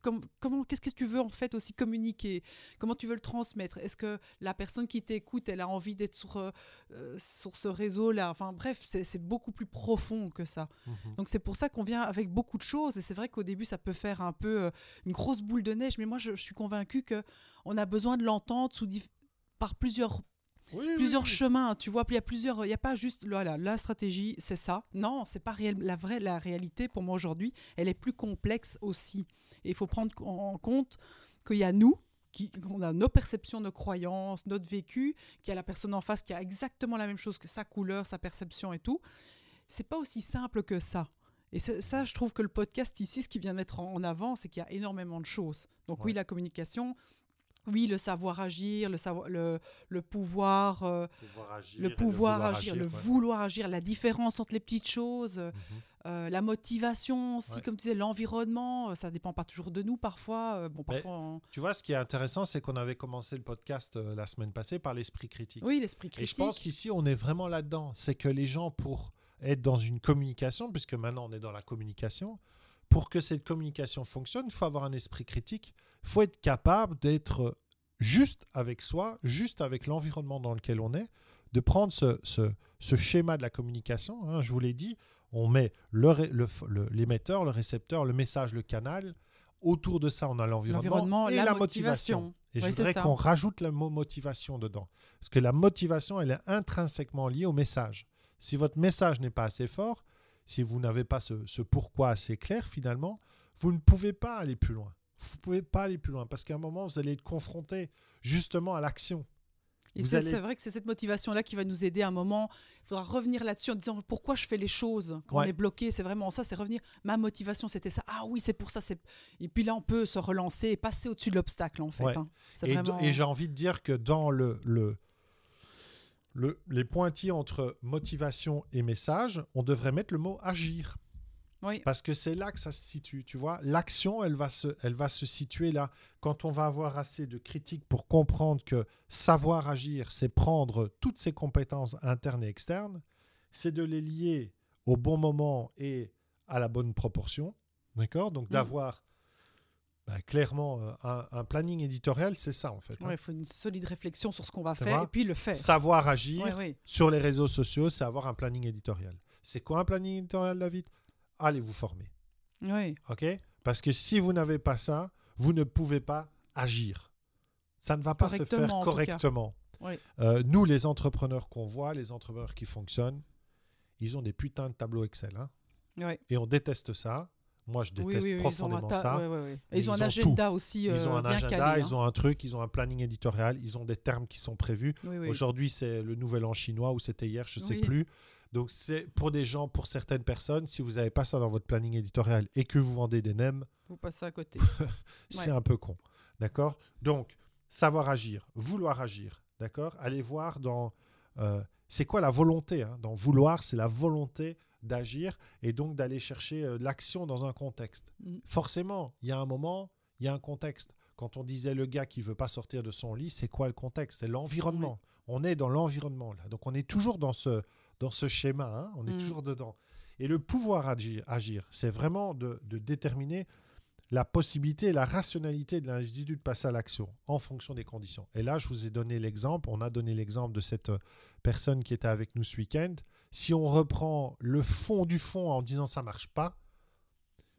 Speaker 2: Comment, qu'est-ce que tu veux en fait aussi communiquer? Comment tu veux le transmettre? Est-ce que la personne qui t'écoute, elle a envie d'être sur, euh, euh, sur ce réseau-là? Enfin bref, c'est beaucoup plus profond que ça.
Speaker 1: Mhm.
Speaker 2: Donc c'est pour ça qu'on vient avec beaucoup de choses. Et c'est vrai qu'au début ça peut faire un peu euh, une grosse boule de neige, mais moi je, je suis convaincue que on a besoin de l'entendre par plusieurs
Speaker 1: Oui,
Speaker 2: plusieurs
Speaker 1: oui.
Speaker 2: chemins. Tu vois, il y a plusieurs, il y a pas juste voilà la stratégie c'est ça. Non, c'est pas réel. La vraie la réalité pour moi aujourd'hui, elle est plus complexe aussi. Et il faut prendre en compte qu'il y a nous qui, qu'on a nos perceptions, nos croyances, notre vécu, qu'il y a la personne en face qui a exactement la même chose que sa couleur, sa perception et tout. C'est pas aussi simple que ça. Et ça, je trouve que le podcast ici, ce qui vient mettre en avant, c'est qu'il y a énormément de choses. Donc oui, la communication, oui, le savoir agir, le, savoir, le, le pouvoir, euh,
Speaker 1: Pouvoir agir et
Speaker 2: le pouvoir
Speaker 1: vouloir
Speaker 2: agir, le
Speaker 1: ouais.
Speaker 2: vouloir agir, la différence entre les petites choses, euh,
Speaker 1: Mhm.
Speaker 2: euh, la motivation aussi,
Speaker 1: Ouais.
Speaker 2: comme tu disais, l'environnement, euh, ça dépend pas toujours de nous parfois. euh, bon, parfois, on-
Speaker 1: Tu vois, ce qui est intéressant, c'est qu'on avait commencé le podcast euh, la semaine passée par l'esprit critique.
Speaker 2: oui, l'esprit
Speaker 1: Et
Speaker 2: critique.
Speaker 1: je pense qu'ici, on est vraiment là-dedans. C'est que les gens, pour être dans une communication, puisque maintenant on est dans la communication, pour que cette communication fonctionne, il faut avoir un esprit critique. Il faut être capable d'être juste avec soi, juste avec l'environnement dans lequel on est, de prendre ce, ce- ce schéma de la communication. hein, je vous l'ai dit, on met le le- l'émetteur, le, récepteur, le message, le canal. Autour de ça, on a l'environnement et
Speaker 2: la,
Speaker 1: la,
Speaker 2: motivation.
Speaker 1: motivation. Et je voudrais qu'on rajoute le mot motivation dedans. Parce que la motivation, elle est intrinsèquement liée au message. Si votre message n'est pas assez fort, si vous n'avez pas ce, ce pourquoi assez clair, finalement, vous ne pouvez pas aller plus loin. Vous ne pouvez pas aller plus loin parce qu'à un moment, vous allez être confronté justement à l'action.
Speaker 2: Et c'est
Speaker 1: allez-
Speaker 2: vrai que c'est cette motivation-là qui va nous aider à un moment. Il faudra revenir là-dessus en disant pourquoi je fais les choses. Quand on est bloqué, c'est vraiment ça, c'est revenir. Ma motivation, c'était ça. Ah oui, c'est pour ça. Et puis là, on peut se relancer et passer au-dessus de l'obstacle, en fait.
Speaker 1: Ouais.
Speaker 2: hein.
Speaker 1: Et,
Speaker 2: vraiment...
Speaker 1: et j'ai envie de dire que dans le, le, le- les pointillés entre motivation et message, on devrait mettre le mot agir.
Speaker 2: Oui.
Speaker 1: Parce que c'est là que ça se situe, tu vois. L'action, elle, va se- elle va se situer là. Quand on va avoir assez de critiques pour comprendre que savoir agir, c'est prendre toutes ses compétences internes et externes, c'est de les lier au bon moment et à la bonne proportion. D'accord? Donc
Speaker 2: Mm.
Speaker 1: d'avoir bah, clairement euh, un, un planning éditorial, c'est ça en fait. hein.
Speaker 2: Ouais, il faut une solide réflexion sur ce qu'on va faire et puis le faire.
Speaker 1: Savoir agir
Speaker 2: Ouais, ouais.
Speaker 1: sur les réseaux sociaux, c'est avoir un planning éditorial. C'est quoi un planning éditorial, David? Allez vous former.
Speaker 2: Ouais.
Speaker 1: OK? Parce que si vous n'avez pas ça, vous ne pouvez pas agir. Ça ne va pas se faire
Speaker 2: Correctement. Oui.
Speaker 1: Euh, nous, les entrepreneurs qu'on voit, les entrepreneurs qui fonctionnent, ils ont des putains de tableaux Excel. hein.
Speaker 2: Ouais.
Speaker 1: Et on déteste ça. Moi, je
Speaker 2: Oui,
Speaker 1: déteste
Speaker 2: oui, oui, ils ont un
Speaker 1: profondément ça.
Speaker 2: Et ils ont
Speaker 1: ils
Speaker 2: un
Speaker 1: ont
Speaker 2: agenda aussi
Speaker 1: Ils ont
Speaker 2: euh,
Speaker 1: un
Speaker 2: bien
Speaker 1: agenda,
Speaker 2: calé,
Speaker 1: ils
Speaker 2: hein.
Speaker 1: ont un truc, ils ont un planning éditorial, ils ont des termes qui sont prévus.
Speaker 2: Oui, oui.
Speaker 1: Aujourd'hui, c'est le nouvel an chinois ou c'était hier, je ne sais
Speaker 2: Oui.
Speaker 1: plus. Donc, c'est pour des gens, pour certaines personnes, si vous n'avez pas ça dans votre planning éditorial et que vous vendez des nems,
Speaker 2: Vous passez à côté.
Speaker 1: c'est
Speaker 2: Ouais.
Speaker 1: un peu con. D'accord? Donc, savoir agir, vouloir agir. D'accord? Allez voir dans. euh, c'est quoi la volonté hein? Dans vouloir, c'est la volonté d'agir et donc d'aller chercher euh, l'action dans un contexte.
Speaker 2: Mm.
Speaker 1: Forcément, il y a un moment, il y a un contexte. Quand on disait le gars qui veut pas sortir de son lit, c'est quoi le contexte? C'est l'environnement. On est dans l'environnement là. Donc on est toujours dans ce, dans ce schéma. hein. On est
Speaker 2: Mm.
Speaker 1: toujours dedans. Et le pouvoir agir, agir c'est vraiment de, de déterminer la possibilité la rationalité de l'individu de passer à l'action en fonction des conditions. Et là, je vous ai donné l'exemple, on a donné l'exemple de cette euh, personne qui était avec nous ce week-end. Si on reprend le fond du fond en disant ça marche pas,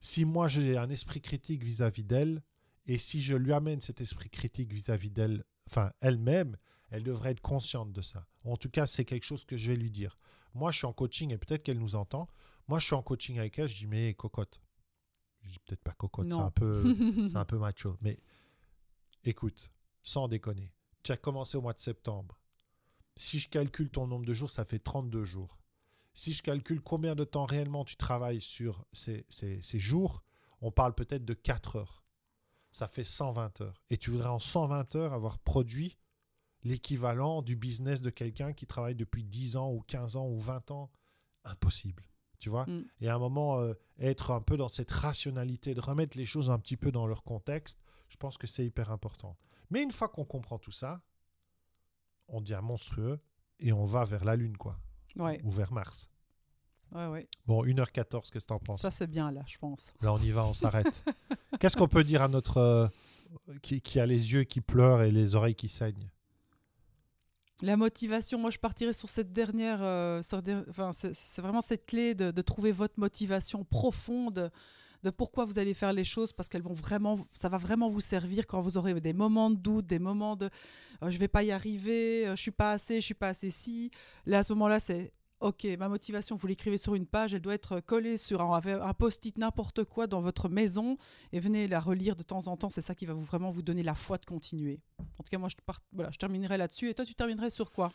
Speaker 1: si moi j'ai un esprit critique vis-à-vis d'elle, et si je lui amène cet esprit critique vis-à-vis d'elle, enfin elle-même, elle devrait être consciente de ça. En tout cas, c'est quelque chose que je vais lui dire. Moi, je suis en coaching et peut-être qu'elle nous entend. Moi, je suis en coaching avec elle, je dis mais cocotte. Je dis peut-être pas cocotte, c'est un peu c'est un peu macho. Mais écoute, sans déconner, tu as commencé au mois de septembre. Si je calcule ton nombre de jours, ça fait 32 jours. Si je calcule combien de temps réellement tu travailles sur ces, ces- ces jours, on parle peut-être de 4 heures. ça fait 120 heures. Et tu voudrais en 120 heures avoir produit l'équivalent du business de quelqu'un qui travaille depuis 10 ans ou 15 ans ou 20 ans. Impossible. Tu vois
Speaker 2: Mm.
Speaker 1: Et à un moment, euh, être un peu dans cette rationalité, de remettre les choses un petit peu dans leur contexte, je pense que c'est hyper important. Mais une fois qu'on comprend tout ça, on devient monstrueux et on va vers la Lune, quoi.
Speaker 2: Ouais,
Speaker 1: Ou vers Mars.
Speaker 2: ouais, ouais.
Speaker 1: Bon, 1h14, qu'est-ce que t'en penses?
Speaker 2: Ça, c'est bien là, je pense.
Speaker 1: Là, on y va, on s'arrête. Qu'est-ce qu'on peut dire à notre... euh, qui, qui a les yeux qui pleurent et les oreilles qui saignent?
Speaker 2: La motivation, moi je partirais sur cette dernière, euh, enfin, c'est vraiment cette clé de, de trouver votre motivation profonde de pourquoi vous allez faire les choses parce qu'elles vont vraiment, ça va vraiment vous servir quand vous aurez des moments de doute, des moments de euh, je vais pas y arriver, euh, je suis pas assez, je suis pas assez si. Là à ce moment-là c'est ok, ma motivation, vous l'écrivez sur une page, elle doit être collée sur un, un post-it n'importe quoi dans votre maison et venez la relire de temps en temps. C'est ça qui va vous, vraiment vous donner la foi de continuer. En tout cas, moi, je, part- voilà, je terminerai là-dessus. Et toi, tu terminerais sur quoi?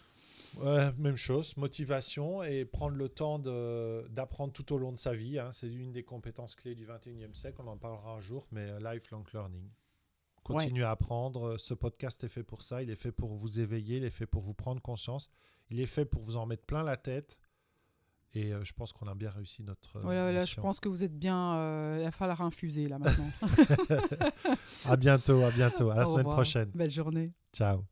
Speaker 1: Même chose, motivation et prendre le temps d'apprendre tout au long de sa vie. hein. C'est une des compétences clés du 21e siècle. On en parlera un jour, mais euh, lifelong learning. Continuez à apprendre. Ce podcast est fait pour ça. Il est fait pour vous éveiller. Il est fait pour vous prendre conscience. Il est fait pour vous en mettre plein la tête. Et euh, je pense qu'on a bien réussi notre. euh,
Speaker 2: Voilà, je pense que vous êtes bien. euh, il va falloir infuser là maintenant.
Speaker 1: À bientôt, à bientôt. À la
Speaker 2: Au
Speaker 1: semaine
Speaker 2: revoir.
Speaker 1: prochaine.
Speaker 2: Belle journée.
Speaker 1: Ciao.